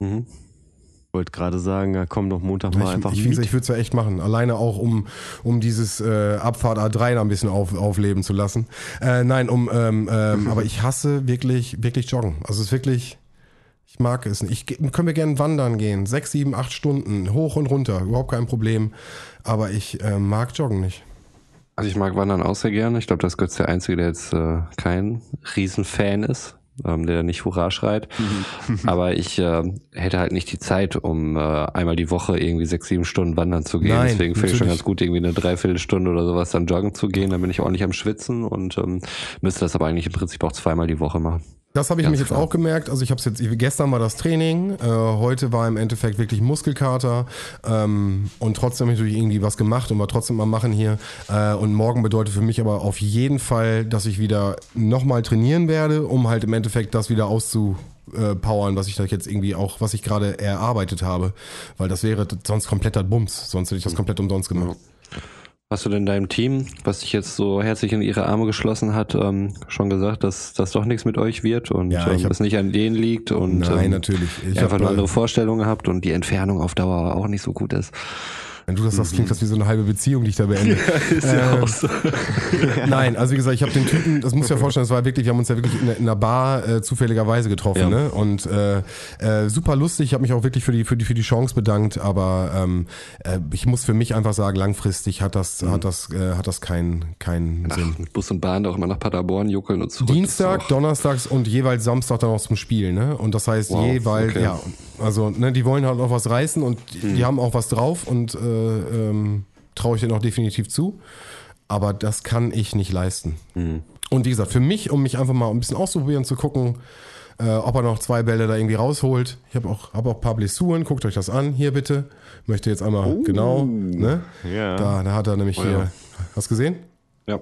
Ich wollte gerade sagen, ja, komm doch Montag mal Ich, einfach ich, mit. ich würde es ja echt machen. Alleine auch, um, um dieses äh, Abfahrt A3 da ein bisschen auf, aufleben zu lassen. Äh, nein, um, ähm, ähm, aber ich hasse wirklich, wirklich Joggen. Also es ist wirklich, ich mag es nicht. Ich, können wir gerne wandern gehen. Sechs, sieben, acht Stunden, hoch und runter, überhaupt kein Problem. Aber ich äh, mag Joggen nicht. Also ich mag Wandern auch sehr gerne. Ich glaube, das ist Götz der Einzige, der jetzt äh, kein Riesenfan ist, ähm, der nicht Hurra schreit. Aber ich äh, hätte halt nicht die Zeit, um äh, einmal die Woche irgendwie sechs, sieben Stunden wandern zu gehen. Nein, Deswegen finde ich schon ganz gut, irgendwie eine Dreiviertelstunde oder sowas dann joggen zu gehen. Dann bin ich ordentlich am Schwitzen und ähm, müsste das aber eigentlich im Prinzip auch zweimal die Woche machen. Das habe ich Ganz mich jetzt auch gemerkt. Also ich habe es jetzt gestern war das Training, äh, heute war im Endeffekt wirklich Muskelkater ähm, und trotzdem habe ich natürlich irgendwie was gemacht und war trotzdem am machen hier. Äh, und morgen bedeutet für mich aber auf jeden Fall, dass ich wieder nochmal trainieren werde, um halt im Endeffekt das wieder auszu äh, powern, was ich da jetzt irgendwie auch, was ich gerade erarbeitet habe. Weil das wäre sonst kompletter Bums. Sonst hätte ich das komplett umsonst gemacht. Hast du denn deinem Team, was sich jetzt so herzlich in ihre Arme geschlossen hat, ähm, schon gesagt, dass das doch nichts mit euch wird und Ja, ähm, es nicht an denen liegt und Nein, ähm, natürlich. Ich einfach nur andere Vorstellungen habt und die Entfernung auf Dauer auch nicht so gut ist? Wenn du das sagst, klingt das wie so eine halbe Beziehung, die ich da beende. ist ja Ähm, auch so. Nein, also wie gesagt, ich habe den Typen, das muss ja vorstellen, das war wirklich, wir haben uns ja wirklich in, einer Bar äh, zufälligerweise getroffen, Ja. ne? Und äh, äh, super lustig, ich habe mich auch wirklich für die, für die, für die Chance bedankt, aber ähm, äh, ich muss für mich einfach sagen, langfristig hat das, hat das, äh, hat das keinen keinen Sinn. Ach, mit Bus und Bahn auch immer nach Paderborn juckeln und zurück. Dienstag, Donnerstags und jeweils Samstag dann auch zum Spiel, ne? Und das heißt Wow, jeweils, okay. ja, also ne, die wollen halt auch was reißen und die, Hm. die haben auch was drauf und äh, ähm, traue ich denen auch definitiv zu. Aber das kann ich nicht leisten. Hm. Und wie gesagt, für mich, um mich einfach mal ein bisschen auszuprobieren, zu gucken, äh, ob er noch zwei Bälle da irgendwie rausholt. Ich habe auch, hab auch ein paar Blessuren, guckt euch das an, hier bitte. Möchte jetzt einmal, genau, ne? Ja. Da, da hat er nämlich Oh hier, ja. hast du gesehen? Ja.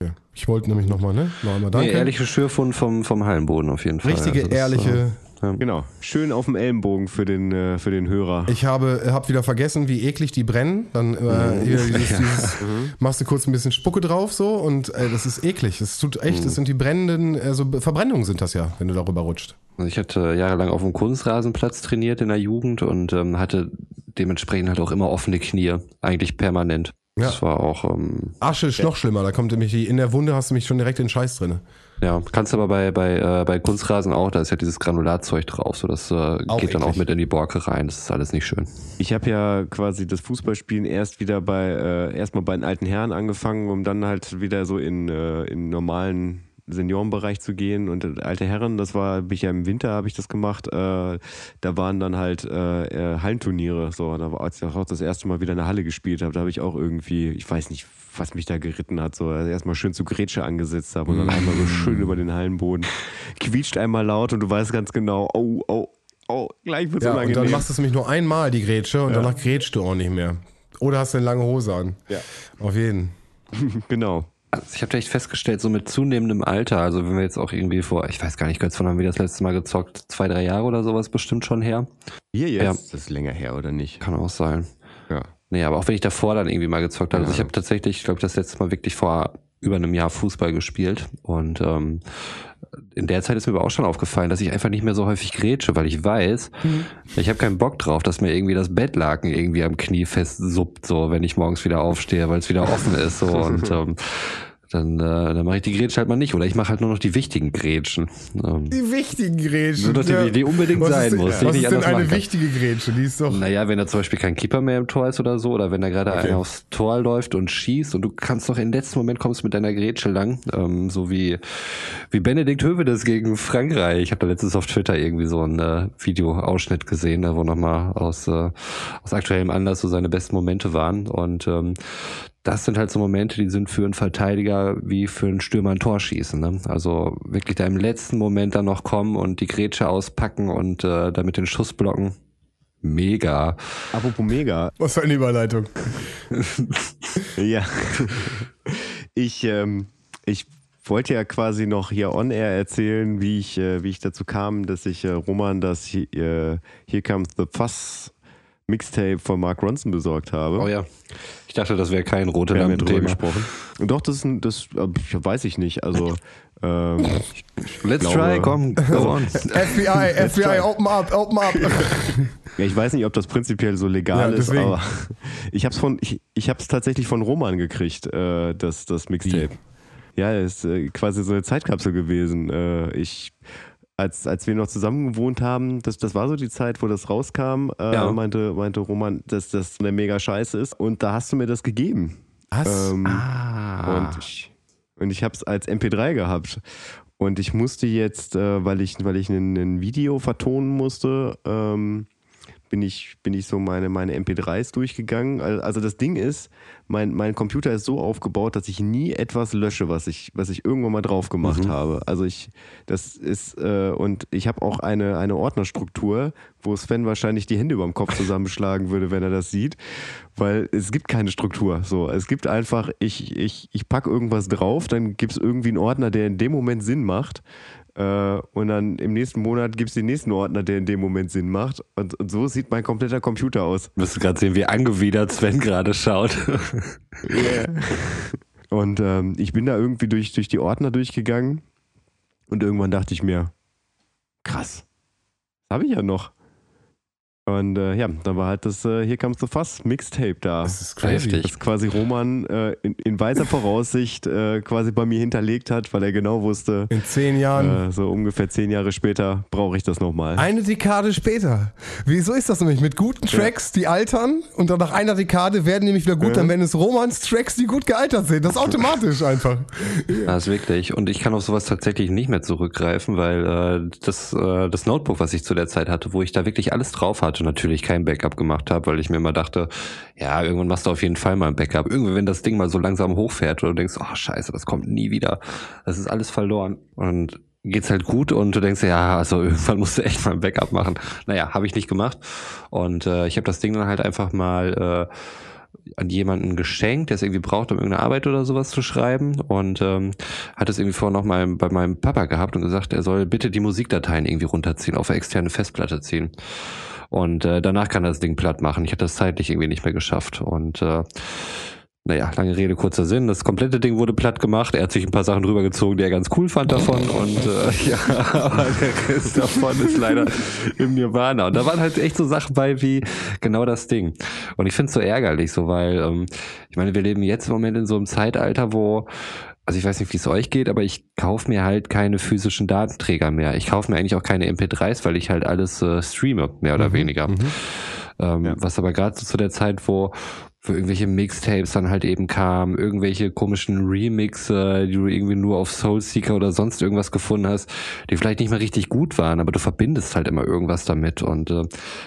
Okay. Ich wollte nämlich nochmal, ne? Noch einmal Nee, danke. ehrliche Schürfund vom, vom Hallenboden auf jeden Fall. Richtige, Also das, ehrliche. Genau. Schön auf dem Ellenbogen für den, äh, für den Hörer. Ich habe hab wieder vergessen, wie eklig die brennen. Dann äh, hier dieses, dieses, machst du kurz ein bisschen Spucke drauf so und äh, das ist eklig. Das tut echt, das sind die brennenden, also Verbrennungen sind das ja, wenn du darüber rutscht. Also ich hatte jahrelang auf dem Kunstrasenplatz trainiert in der Jugend und ähm, hatte dementsprechend halt auch immer offene Knie, eigentlich permanent. Ja. Das war auch, ähm, Asche ist noch schlimmer, da kommt nämlich die, in der Wunde hast du mich schon direkt den Scheiß drin. ja, kannst aber bei, bei, äh, bei Kunstrasen auch, da ist ja dieses Granulatzeug drauf, so das äh, geht dann auch eklig. mit in die Borke rein, das ist alles nicht schön. Ich habe ja quasi das Fußballspielen erst wieder bei äh, erstmal bei den alten Herren angefangen, um dann halt wieder so in, äh, in normalen Seniorenbereich zu gehen und alte Herren, das war, bin ich ja im Winter habe ich das gemacht, äh, da waren dann halt äh, äh, Hallenturniere, so, da war, als ich auch das erste Mal wieder in der Halle gespielt habe, da habe ich auch irgendwie, ich weiß nicht, was mich da geritten hat, so also erstmal schön zu Grätsche angesetzt habe und dann einmal so schön über den Hallenboden, quietscht einmal laut und du weißt ganz genau, oh, oh, oh, gleich wird's Ja, und unangenehm. dann machst du es nämlich nur einmal, die Grätsche, und danach grätschst du auch nicht mehr. Oder hast du eine lange Hose an. Ja. Auf jeden. genau. Also ich habe echt festgestellt, so mit zunehmendem Alter, also wenn wir jetzt auch irgendwie vor, ich weiß gar nicht, Götz, wann haben wir das letzte Mal gezockt? Zwei, drei Jahre oder sowas bestimmt schon her. Hier jetzt, Ja. das ist länger her, oder nicht? Kann auch sein. Ja. Nee, aber auch wenn ich davor dann irgendwie mal gezockt habe. Also ich habe tatsächlich, ich glaube, das letzte Mal wirklich vor über einem Jahr Fußball gespielt. Und ähm, in der Zeit ist mir aber auch schon aufgefallen, dass ich einfach nicht mehr so häufig grätsche, weil ich weiß, ich habe keinen Bock drauf, dass mir irgendwie das Bettlaken irgendwie am Knie festsuppt, so wenn ich morgens wieder aufstehe, weil es wieder offen ist. So und ähm, dann, äh, dann mache ich die Grätsche halt mal nicht. Oder ich mache halt nur noch die wichtigen Grätschen. Ähm, Die wichtigen Grätschen. Nur noch die- die unbedingt was sein ist muss, die Was ist denn eine wichtige Grätsche? Die ist doch. Naja, wenn da zum Beispiel kein Keeper mehr im Tor ist oder so, oder wenn da gerade Okay. einer aufs Tor läuft und schießt und du kannst noch im letzten Moment kommst mit deiner Grätsche lang, ähm, so wie, wie Benedikt Hövedes gegen Frankreich. Ich habe da letztens auf Twitter irgendwie so einen äh, Videoausschnitt gesehen, da wo nochmal aus, äh, aus aktuellem Anlass so seine besten Momente waren und ähm, das sind halt so Momente, die sind für einen Verteidiger wie für einen Stürmer ein Tor schießen. Ne? Also wirklich da im letzten Moment dann noch kommen und die Grätsche auspacken und äh, damit den Schuss blocken. Mega. Apropos Mega, Was für eine Überleitung. ja. Ich, ähm, ich wollte ja quasi noch hier on air erzählen, wie ich, äh, wie ich dazu kam, dass ich äh, Roman das hier, äh, Here Comes the Fuss Mixtape von Mark Ronson besorgt habe. Oh ja. Ich dachte, das wäre kein rote Wir haben ja drüber gesprochen. Und doch, das ist ein, das äh, weiß ich nicht. Also, ähm, Let's glaube- try, komm, go on. FBI, FBI, open up, open up. Ja, ich weiß nicht, ob das prinzipiell so legal Ja, ist, aber ich habe es von, ich, ich habe es tatsächlich von Roman gekriegt, äh, das, das Mixtape. Ja, es ist äh, quasi so eine Zeitkapsel gewesen. Äh, ich, als, als wir noch zusammen gewohnt haben, das, das war so die Zeit, wo das rauskam, äh, Ja. meinte, meinte Roman, dass das eine mega Scheiße ist. Und da hast du mir das gegeben. Was? Ähm, Ah. und ich, und ich habe es als MP3 gehabt. Und ich musste jetzt, äh, weil ich, weil ich ein, ein Video vertonen musste, ähm, bin ich, bin ich so meine, meine MP3s durchgegangen. Al- Also das Ding ist, mein, mein Computer ist so aufgebaut, dass ich nie etwas lösche, was ich, was ich irgendwann mal drauf gemacht habe. Also ich, das ist, äh, und ich habe auch eine, eine Ordnerstruktur, wo Sven wahrscheinlich die Hände über dem Kopf zusammenschlagen würde, wenn er das sieht. Weil es gibt keine Struktur. So, es gibt einfach, ich, ich, ich packe irgendwas drauf, dann gibt es irgendwie einen Ordner, der in dem Moment Sinn macht. Äh, und dann im nächsten Monat gibt es den nächsten Ordner, der in dem Moment Sinn macht. Und, und so sieht mein kompletter Computer aus. Müsst du gerade sehen, wie angewidert Sven gerade schaut. Yeah. Und ähm, ich bin da irgendwie durch, durch die Ordner durchgegangen und irgendwann dachte ich mir, krass, das habe ich ja noch. Und äh, ja, dann war halt das äh, Hier Comes the Fuss Mixtape da. Das ist crazy. Das quasi Roman äh, in, in weiser Voraussicht äh, quasi bei mir hinterlegt hat, weil er genau wusste, In zehn Jahren. äh, so ungefähr zehn Jahre später brauche ich das nochmal. Eine Dekade später. Wieso ist das nämlich? Mit guten Tracks, die altern und dann nach einer Dekade werden nämlich wieder gut, dann werden es Romans Tracks, die gut gealtert sind. Das ist automatisch einfach. Das ist wirklich. Und ich kann auf sowas tatsächlich nicht mehr zurückgreifen, weil äh, das, äh, das Notebook, was ich zu der Zeit hatte, wo ich da wirklich alles drauf hatte, natürlich kein Backup gemacht habe, weil ich mir immer dachte, ja, irgendwann machst du auf jeden Fall mal ein Backup. Irgendwann, wenn das Ding mal so langsam hochfährt oder du denkst, oh scheiße, das kommt nie wieder. Das ist alles verloren. Und geht's halt gut und du denkst, ja, also irgendwann musst du echt mal ein Backup machen. Naja, habe ich nicht gemacht. Und äh, ich habe das Ding dann halt einfach mal äh, an jemanden geschenkt, der es irgendwie braucht, um irgendeine Arbeit oder sowas zu schreiben und ähm, hat es irgendwie vorher noch mal bei meinem Papa gehabt und gesagt, er soll bitte die Musikdateien irgendwie runterziehen, auf eine externe Festplatte ziehen. Und äh, danach kann er das Ding platt machen. Ich hatte das zeitlich irgendwie nicht mehr geschafft. Und äh, naja, lange Rede, kurzer Sinn. Das komplette Ding wurde platt gemacht. Er hat sich ein paar Sachen drübergezogen, die er ganz cool fand davon. Und äh, ja, aber der Rest davon ist leider im Nirvana. Und da waren halt echt so Sachen bei wie genau das Ding. Und ich finde es so ärgerlich, so weil, ähm, ich meine, wir leben jetzt im Moment in so einem Zeitalter, wo also ich weiß nicht, wie es euch geht, aber ich kaufe mir halt keine physischen Datenträger mehr. Ich kaufe mir eigentlich auch keine MP3s, weil ich halt alles äh, streame, mehr oder weniger. Ähm, Ja. Was aber gerade so zu der Zeit, wo für irgendwelche Mixtapes dann halt eben kamen, irgendwelche komischen Remixe, die du irgendwie nur auf Soulseeker oder sonst irgendwas gefunden hast, die vielleicht nicht mal richtig gut waren, aber du verbindest halt immer irgendwas damit und äh,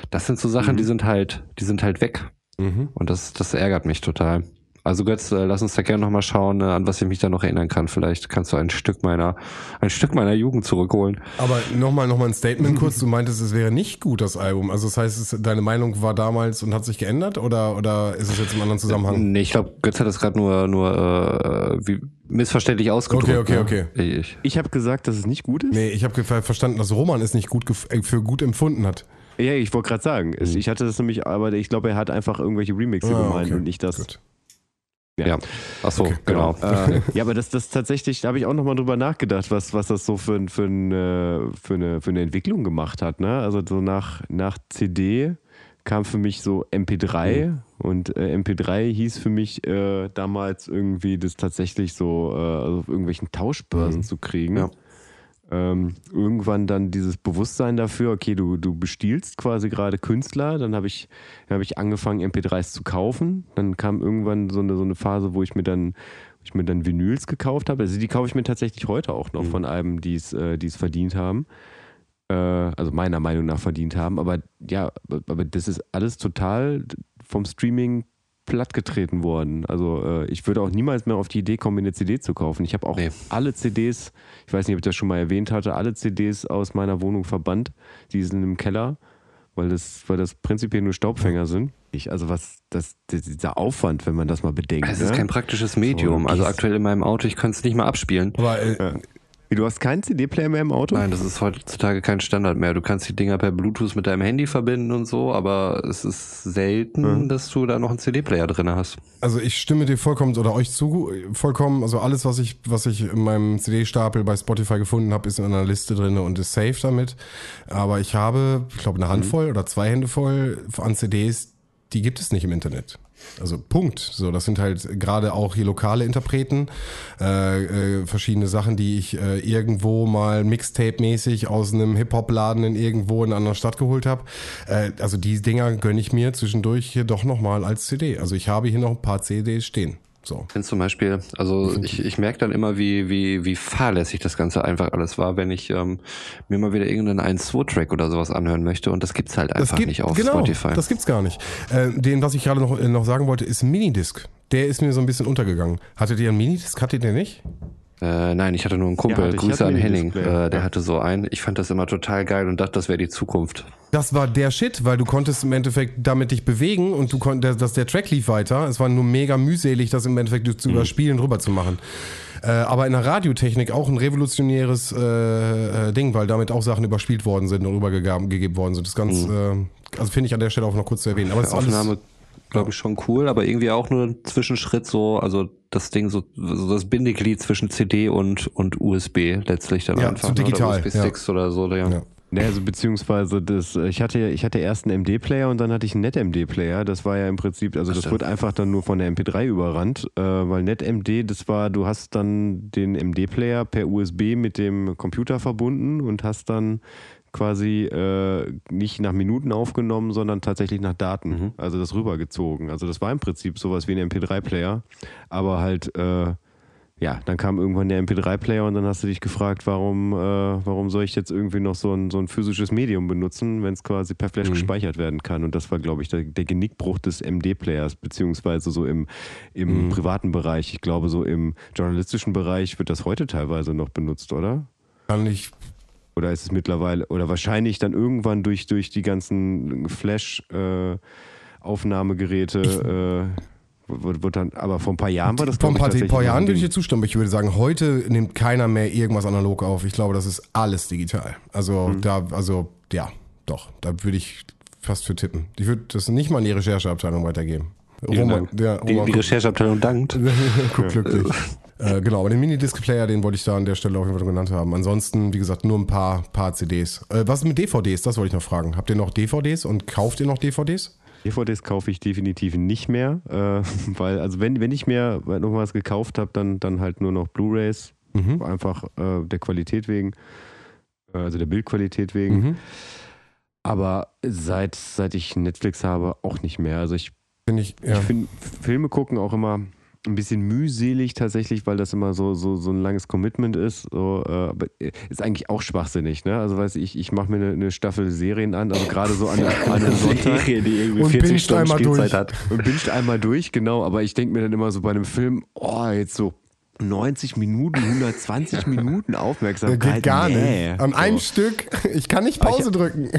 das sind so Sachen, die sind halt, die sind halt weg Mhm. und das, das ärgert mich total. Also Götz, äh, lass uns da gerne nochmal schauen, äh, an was ich mich da noch erinnern kann. Vielleicht kannst du ein Stück meiner, ein Stück meiner Jugend zurückholen. Aber nochmal noch mal ein Statement kurz. Du meintest, es wäre nicht gut, das Album. Also das heißt, es, deine Meinung war damals und hat sich geändert oder, oder ist es jetzt im anderen Zusammenhang? Nee, ich glaube, Götz hat das gerade nur, nur äh, wie missverständlich ausgedrückt. Okay, okay, ne? Ich, Ich habe gesagt, dass es nicht gut ist. Nee, ich habe verstanden, dass Roman es nicht gut äh, für gut empfunden hat. Ja, ich wollte gerade sagen. es- Ich hatte das nämlich, aber ich glaube, er hat einfach irgendwelche Remixe Ah, gemeint okay. und nicht das. Gut. Ja. Ach so, Okay, genau. Äh, ja, aber das, das tatsächlich, da habe ich auch nochmal drüber nachgedacht, was, was das so für, für, ein, äh, für, eine, für eine Entwicklung gemacht hat. Ne? Also so nach, nach CD kam für mich so MP3 und äh, MP3 hieß für mich äh, damals irgendwie das tatsächlich so äh, also auf irgendwelchen Tauschbörsen zu kriegen. Ja. Ähm, irgendwann dann dieses Bewusstsein dafür, okay, du, du bestiehlst quasi gerade Künstler, dann habe ich, dann hab ich angefangen, MP3s zu kaufen. Dann kam irgendwann so eine, so eine Phase, wo ich mir dann, ich mir dann Vinyls gekauft habe. Also die kaufe ich mir tatsächlich heute auch noch von Alben, die es äh, es verdient haben. Äh, also meiner Meinung nach verdient haben. Aber ja, aber das ist alles total vom Streaming plattgetreten worden. Also äh, ich würde auch niemals mehr auf die Idee kommen, mir eine CD zu kaufen. Ich habe auch Nee. alle CDs, ich weiß nicht, ob ich das schon mal erwähnt hatte, alle CDs aus meiner Wohnung verbannt. Die sind im Keller, weil das, weil das prinzipiell nur Staubfänger sind. Ich, also was, das, dieser Aufwand, wenn man das mal bedenkt. es ist ne? kein praktisches Medium. So, also aktuell in meinem Auto, ich könnte es nicht mal abspielen. Aber äh, Wie, Du hast keinen CD-Player mehr im Auto? Nein, das ist heutzutage kein Standard mehr. Du kannst die Dinger per Bluetooth mit deinem Handy verbinden und so, aber es ist selten, dass du da noch einen CD-Player drin hast. Also ich stimme dir vollkommen oder euch zu vollkommen. Also alles, was ich, was ich in meinem CD-Stapel bei Spotify gefunden habe, ist in einer Liste drin und ist safe damit. Aber ich habe, ich glaube, eine Handvoll oder zwei Hände voll an CDs, die gibt es nicht im Internet. Also Punkt. So, das sind halt gerade auch hier lokale Interpreten, äh, äh, verschiedene Sachen, die ich äh, irgendwo mal Mixtape-mäßig aus einem Hip-Hop-Laden in irgendwo in einer anderen Stadt geholt habe. Äh, also die Dinger gönne ich mir zwischendurch hier doch nochmal als CD. Also ich habe hier noch ein paar CDs stehen. So. Ich zum Beispiel, also ich, ich merke dann immer, wie, wie, wie fahrlässig das Ganze einfach alles war, wenn ich ähm, mir mal wieder irgendeinen 1-2-Track oder sowas anhören möchte und das gibt's halt einfach nicht auf genau, Spotify. Das gibt's gar nicht. Äh, den, was ich gerade noch, äh, noch sagen wollte, ist ein Minidisc. Der ist mir so ein bisschen untergegangen. Hattet ihr einen Minidisc? Hattet ihr nicht? Äh, nein, ich hatte nur einen Kumpel, Ja, Grüße an einen Henning, Display, äh, der ja. hatte so einen. Ich fand das immer total geil und dachte, das wäre die Zukunft. Das war der Shit, weil du konntest im Endeffekt damit dich bewegen und du konntest, dass der Track lief weiter. Es war nur mega mühselig, das im Endeffekt zu überspielen, drüber zu machen. Äh, aber in der Radiotechnik auch ein revolutionäres äh, äh, Ding, weil damit auch Sachen überspielt worden sind und rübergegeben worden sind. Das ist ganz, Mhm. äh, also finde ich an der Stelle auch noch kurz zu erwähnen. Aber das ist alles, Aufnahme, glaube ich, schon cool, aber irgendwie auch nur ein Zwischenschritt so, also das Ding so, so das Bindeglied zwischen CD und, und USB letztlich dann Ja, einfach. zu ne? digital, Oder USB-Sticks oder so, ja. Ja. Ne, also beziehungsweise das, ich hatte, ich hatte erst einen MD-Player und dann hatte ich einen NetMD-Player. Das war ja im Prinzip, also das stimmt. wurde einfach dann nur von der MP3 überrannt, äh, weil NetMD, das war, du hast dann den MD-Player per USB mit dem Computer verbunden und hast dann quasi äh, nicht nach Minuten aufgenommen, sondern tatsächlich nach Daten. Mhm. Also das rübergezogen. Also das war im Prinzip sowas wie ein MP3-Player, aber halt äh, ja, dann kam irgendwann der MP3-Player und dann hast du dich gefragt, warum, äh, warum soll ich jetzt irgendwie noch so ein, so ein physisches Medium benutzen, wenn es quasi per Flash Mhm. gespeichert werden kann. Und das war, glaube ich, der, der Genickbruch des MD-Players, beziehungsweise so im, im Mhm. privaten Bereich. Ich glaube, so im journalistischen Bereich wird das heute teilweise noch benutzt, oder? kann ich, Oder ist es mittlerweile, oder wahrscheinlich dann irgendwann durch, durch die ganzen Flash-Aufnahmegeräte, äh, wird, wird dann, aber vor ein paar Jahren war das vor ein paar, paar Jahren würde ich dir zustimmen, aber ich würde sagen, heute nimmt keiner mehr irgendwas analog auf. Ich glaube, das ist alles digital. Also Mhm. da, also ja, doch, da würde ich fast für tippen. Ich würde das nicht mal in die Rechercheabteilung weitergeben. Roman, der, Die, die Rechercheabteilung dankt. glücklich. äh, genau, aber den Mini-Disc-Player, den wollte ich da an der Stelle auf jeden Fall genannt haben. Ansonsten, wie gesagt, nur ein paar, paar CDs. Äh, was ist mit DVDs? Das wollte ich noch fragen. Habt ihr noch DVDs und kauft ihr noch DVDs? DVDs kaufe ich definitiv nicht mehr, äh, weil, also wenn, wenn ich mir noch was gekauft habe, dann, dann halt nur noch Blu-Rays, Mhm. einfach äh, der Qualität wegen, äh, also der Bildqualität wegen. Mhm. Aber seit, seit ich Netflix habe, auch nicht mehr. Also ich, Finde ich, ja. ich finde Filme gucken auch immer ein bisschen mühselig tatsächlich, weil das immer so, so, so ein langes Commitment ist. So, äh, aber ist eigentlich auch schwachsinnig, ne? Also weiß ich, ich mache mir eine, eine Staffel Serien an, also gerade so an, an einem Sonntag. Serie, die irgendwie Und 40 binscht Stunden einmal Spielzeit durch. hat. und binscht einmal durch, genau. Aber ich denke mir dann immer so bei einem Film, oh, jetzt so 90 Minuten, 120 Minuten Der Aufmerksamkeit. geht gar nee. nicht. An einem so. Stück. Ich kann nicht Pause drücken.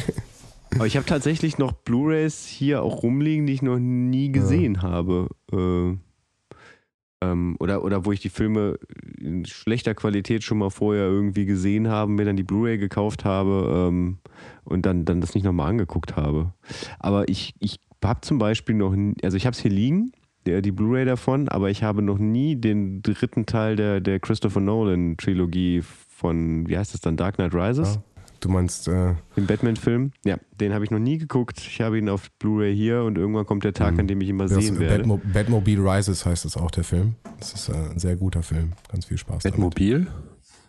Aber ich habe tatsächlich noch Blu-rays hier auch rumliegen, die ich noch nie gesehen habe. Äh, ähm, oder, oder wo ich die Filme in schlechter Qualität schon mal vorher irgendwie gesehen habe, mir dann die Blu-ray gekauft habe ähm, und dann, dann das nicht nochmal angeguckt habe. Aber ich, ich habe zum Beispiel noch, also ich habe es hier liegen, die Blu-ray davon, aber ich habe noch nie den dritten Teil der, der Christopher Nolan-Trilogie von, wie heißt das dann, Dark Knight Rises? Ja. Du meinst, äh, Den Batman-Film? Ja, den habe ich noch nie geguckt. Ich habe ihn auf Blu-ray hier und irgendwann kommt der Tag, an dem ich ihn mal das sehen werde. Batmo Batmobile Rises heißt es auch, der Film. Das ist äh, ein sehr guter Film. Ganz viel Spaß damit. Batmobil?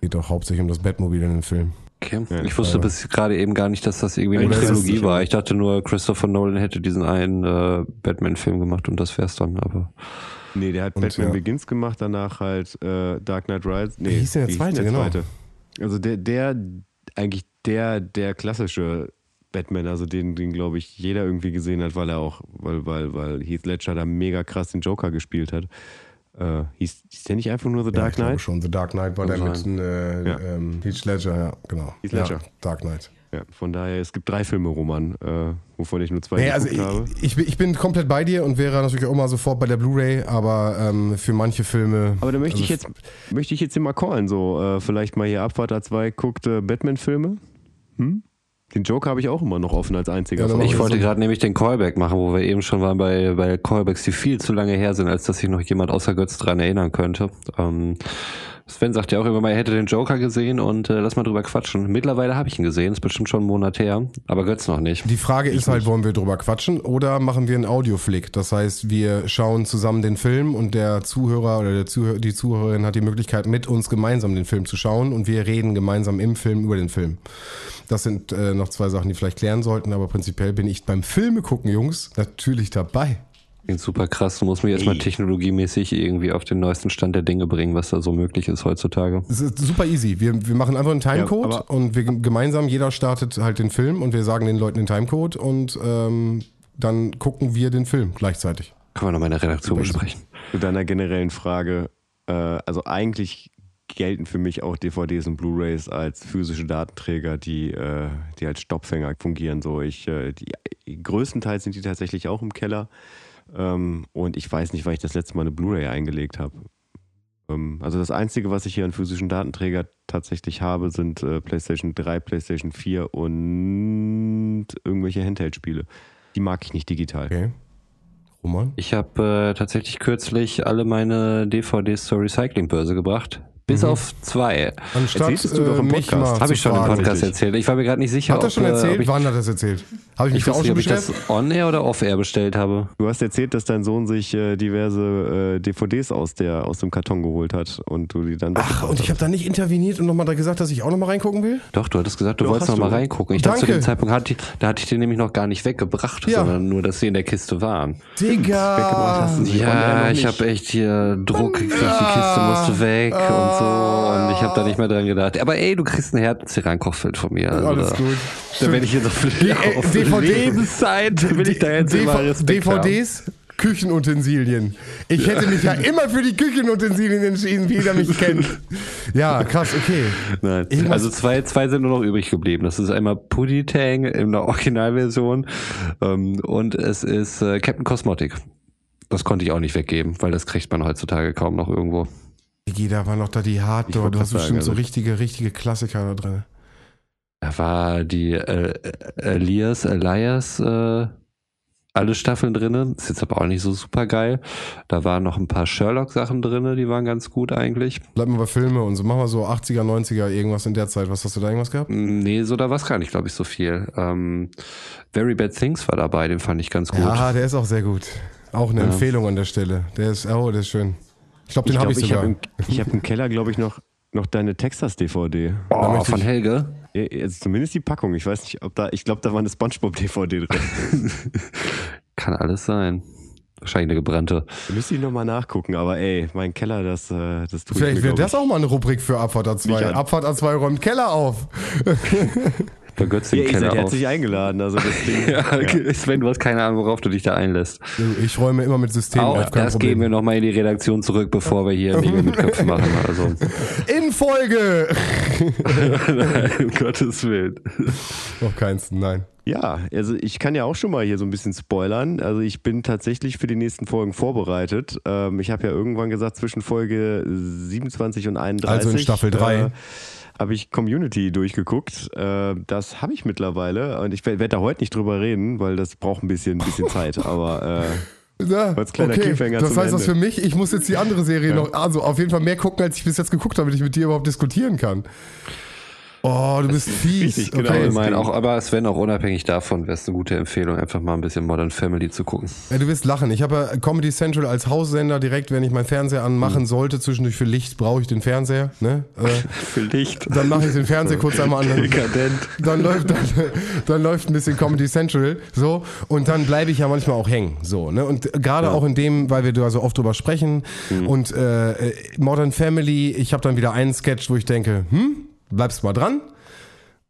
Geht doch hauptsächlich um das Batmobile in dem Film. Okay. Ja, ich wusste bis gerade eben gar nicht, dass das irgendwie eine Trilogie war. Ich dachte nur, Christopher Nolan hätte diesen einen äh, Batman-Film gemacht und das wär's dann, aber. Nee, der hat Und, Batman ja. Begins gemacht, danach halt äh, Dark Knight Rises. Nee, Wie hieß der zweite, genau? Also der, der, eigentlich der, der klassische Batman, also den, den glaube ich jeder irgendwie gesehen hat, weil er auch, weil, weil, weil Heath Ledger da mega krass den Joker gespielt hat. Äh, hieß, hieß der nicht einfach nur The Ja, Dark ich glaube Knight? schon. The Dark Knight war der mit äh, Ja. ähm, Heath Ledger, ja, genau. Heath Ledger. Ja, Dark Knight. Ja, von daher, es gibt drei Filme, Roman, äh, wovon ich nur zwei Nee, also geguckt habe. ich, ich, bin- ich komplett bei dir und wäre natürlich auch mal sofort bei der Blu-ray, aber ähm, für manche Filme. Aber da möchte ich also jetzt, möchte ich jetzt hier mal callen, so äh, vielleicht mal hier Abfahrt A2 guckt äh, Batman-Filme. Hm? Den Joker habe ich auch immer noch offen als einziger. Ja, Ich wollte so- gerade nämlich den Callback machen, wo wir eben schon waren bei, bei Callbacks, die viel zu lange her sind, als dass sich noch jemand außer Götz dran erinnern könnte. Ähm, Sven sagt ja auch immer mal, er hätte den Joker gesehen und äh, lass mal drüber quatschen. Mittlerweile habe ich ihn gesehen, ist bestimmt schon einen Monat her, aber Götz noch nicht. Die Frage ist halt, wollen wir drüber quatschen oder machen wir einen Audioflick? Das heißt, wir schauen zusammen den Film und der Zuhörer oder der Zuhör die Zuhörerin hat die Möglichkeit, mit uns gemeinsam den Film zu schauen und wir reden gemeinsam im Film über den Film. Das sind äh, noch zwei Sachen, die vielleicht klären sollten, aber prinzipiell bin ich beim Filme gucken, Jungs, natürlich dabei. Klingt super krass, du musst mich jetzt mal technologiemäßig irgendwie auf den neuesten Stand der Dinge bringen, was da so möglich ist heutzutage. Es ist super easy. Wir, wir machen einfach einen Timecode Ja, und wir gemeinsam, jeder startet halt den Film und wir sagen den Leuten den Timecode und ähm, dann gucken wir den Film gleichzeitig. Können wir noch mal in der Redaktion besprechen. Zu deiner generellen Frage, äh, also eigentlich gelten für mich auch DVDs und Blu-rays als physische Datenträger, die, äh, die als Stoppfänger fungieren. So, ich, äh, die, größtenteils sind die tatsächlich auch im Keller. Ähm, und ich weiß nicht, weil ich das letzte Mal eine Blu-ray eingelegt habe. Äh, Ähm, also das Einzige, was ich hier an physischen Datenträger tatsächlich habe, sind äh, PlayStation 3, PlayStation 4 und irgendwelche Handheld-Spiele. Die mag ich nicht digital. Okay. Roman? Ich habe äh, tatsächlich kürzlich alle meine DVDs zur Recyclingbörse gebracht. Bis Mhm. auf zwei. Anstatt Erzähltest du doch im mich Podcast. Habe ich schon im. Podcast richtig. erzählt. Ich war mir gerade nicht sicher, Hat er schon ob, äh, erzählt? ob ich, Wann hat er es erzählt? Habe ich mich ich da auch wusste schon nicht, ob ich das on-air oder off-air bestellt habe. Du hast erzählt, dass dein Sohn sich äh, diverse äh, DVDs aus, der, aus dem Karton geholt hat und du die dann Ach, und ich habe da nicht interveniert und nochmal gesagt, dass ich auch nochmal reingucken will? Doch, du hattest gesagt, du Doch, wolltest hast noch mal du. reingucken. Ich dachte, zu Danke. dem Zeitpunkt hatte ich, da hatte ich den nämlich noch gar nicht weggebracht, Ja. sondern nur, dass sie in der Kiste waren. Digga! weggebracht hast du sie. on-air Ja, ich nicht. habe echt hier Druck gekriegt, die Kiste musste weg und so und ich habe da nicht mehr dran gedacht. Aber ey, du kriegst ein Herz-Ceran-Kochfeld von mir. Also Alles da, gut. Da werde ich jetzt auf, äh, auf DVD Lebenszeit will ich da jetzt haben. DVDs, Küchenutensilien. Ich hätte mich ja immer für die Küchenutensilien entschieden, wie jeder mich kennt. Ja, krass, okay. Nein. Also zwei, zwei sind nur noch übrig geblieben. Das ist einmal Puddy Tang in der Originalversion ähm, und es ist äh, Captain Cosmotic. Das konnte ich auch nicht weggeben, weil das kriegt man heutzutage kaum noch irgendwo. Digi, da war noch da die Hardcore. Du hast bestimmt sagen, so also- richtige, richtige Klassiker da drin. Da war die äh, Elias, Elias, äh, alle Staffeln drinne. Ist jetzt aber auch nicht so super geil. Da waren noch ein paar Sherlock-Sachen drinne, die waren ganz gut eigentlich. Bleib mal bei Filme und so. Mach mal so 80er, 90er, irgendwas in der Zeit. Was hast du da irgendwas gehabt? Nee, so da war es gar nicht, glaube ich, so viel. Ähm, Very Bad Things war dabei, den fand ich ganz gut. Ja, der ist auch sehr gut. Auch eine Ja. Empfehlung an der Stelle. Der ist, oh, der ist schön. Ich glaube, den Ich habe ich ich habe sogar. im, ich hab im Keller, glaube ich, noch, noch deine Texas-DVD. oh, von ich- Helge. Also zumindest die Packung. Ich weiß nicht, ob da, ich glaube, da war eine Spongebob-DVD drin. Kann alles sein. Wahrscheinlich eine gebrannte. Da müsste ich nochmal nachgucken, aber ey, mein Keller, das, äh, das ich Vielleicht mir, wäre glaub das auch mal eine Rubrik für Abfahrt A2. Mich an. Abfahrt A2 räumt Keller auf. Bei Götz den Ja, Keller seid auf. herzlich eingeladen. Also das Ding, Ja, okay. Sven, du hast keine Ahnung, worauf du dich da einlässt. Ich räume immer mit System Auch auf, das Problem. geben wir nochmal in die Redaktion zurück, bevor wir hier Nägel mit Köpfen machen. Also, In Folge! nein, um Gottes Willen. Noch keins, nein. Ja, also ich kann ja auch schon mal hier so ein bisschen spoilern. Also ich bin tatsächlich für die nächsten Folgen vorbereitet. Ähm, ich habe ja irgendwann gesagt, zwischen Folge 27 und 31. Also in Staffel drei. Äh, habe ich Community durchgeguckt. Äh, das habe ich mittlerweile. Und ich werde da heute nicht drüber reden, weil das braucht ein bisschen, bisschen Zeit. Aber äh, Ja, Als kleiner okay. Cliffhanger Das heißt das für mich, ich muss jetzt die andere Serie noch, also auf jeden Fall mehr gucken, als ich bis jetzt geguckt habe, damit ich mit dir überhaupt diskutieren kann. Oh, du bist fies. richtig, genau. okay. Ich meine, auch, aber Sven, auch unabhängig davon, wäre es eine gute Empfehlung, einfach mal ein bisschen Modern Family zu gucken. Ja, du wirst lachen. Ich habe ja Comedy Central als Haussender direkt, wenn ich meinen Fernseher anmachen Mhm. sollte, zwischendurch für Licht brauche ich den Fernseher. Ne? Äh, Für Licht. dann mache ich den Fernseher kurz einmal an. Dekadent. Dann läuft, dann, dann läuft ein bisschen Comedy Central, so, und dann bleibe ich ja manchmal auch hängen, so, ne, und gerade auch in dem, weil wir da so oft drüber sprechen und äh, äh, Modern Family, ich habe dann wieder einen Sketch, wo ich denke, hm, bleibst mal dran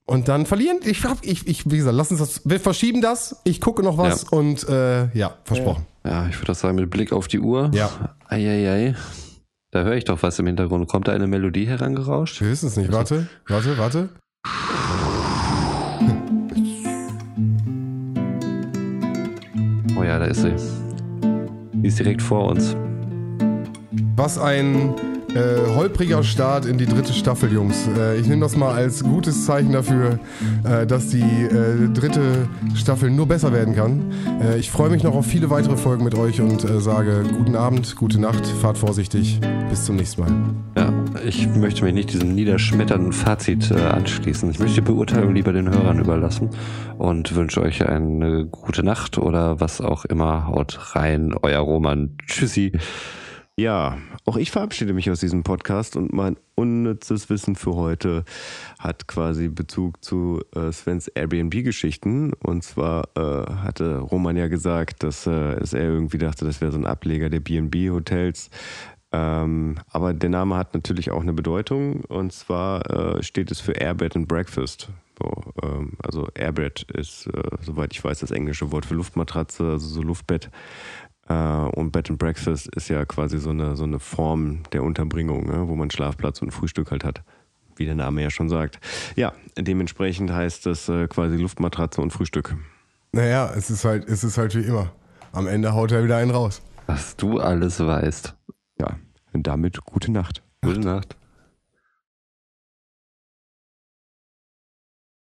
und dann verlieren, ich hab, ich, ich, wie gesagt, lass uns das, wir verschieben das, ich gucke noch was Ja. und äh, ja, versprochen. Ja, ich würde das sagen, mit Blick auf die Uhr. Ja. Eieiei. Da höre ich doch was im Hintergrund. Kommt da eine Melodie herangerauscht? Wir wissen es nicht, warte, warte, warte. Oh ja, da ist sie. Die ist direkt vor uns. Was ein äh, holpriger Start in die dritte Staffel, Jungs. Äh, ich nehme das mal als gutes Zeichen dafür, äh, dass die äh, dritte Staffel nur besser werden kann. Äh, ich freue mich noch auf viele weitere Folgen mit euch und äh, sage guten Abend, gute Nacht, fahrt vorsichtig. Bis zum nächsten Mal. Ja, ich möchte mich nicht diesem niederschmetternden Fazit anschließen. Ich möchte die Beurteilung lieber den Hörern überlassen und wünsche euch eine gute Nacht oder was auch immer. Haut rein, euer Roman. Tschüssi. Ja, auch ich verabschiede mich aus diesem Podcast und mein unnützes Wissen für heute hat quasi Bezug zu äh, Svens Airbnb-Geschichten. Und zwar äh, hatte Roman ja gesagt, dass, äh, dass er irgendwie dachte, das wäre so ein Ableger der BB-Hotels. Ähm, aber der Name hat natürlich auch eine Bedeutung und zwar äh, steht es für Airbed and Breakfast. So, ähm, also Airbed ist, äh, soweit ich weiß, das englische Wort für Luftmatratze, also so Luftbett. Äh, und Bed and Breakfast ist ja quasi so eine, so eine Form der Unterbringung, ne, wo man Schlafplatz und Frühstück halt hat. Wie der Name ja schon sagt. Ja, dementsprechend heißt das äh, quasi Luftmatratze und Frühstück. Naja, es ist halt, es ist halt wie immer. Am Ende haut er wieder einen raus. Was du alles weißt. Ja. Und damit gute Nacht. Gute Nacht.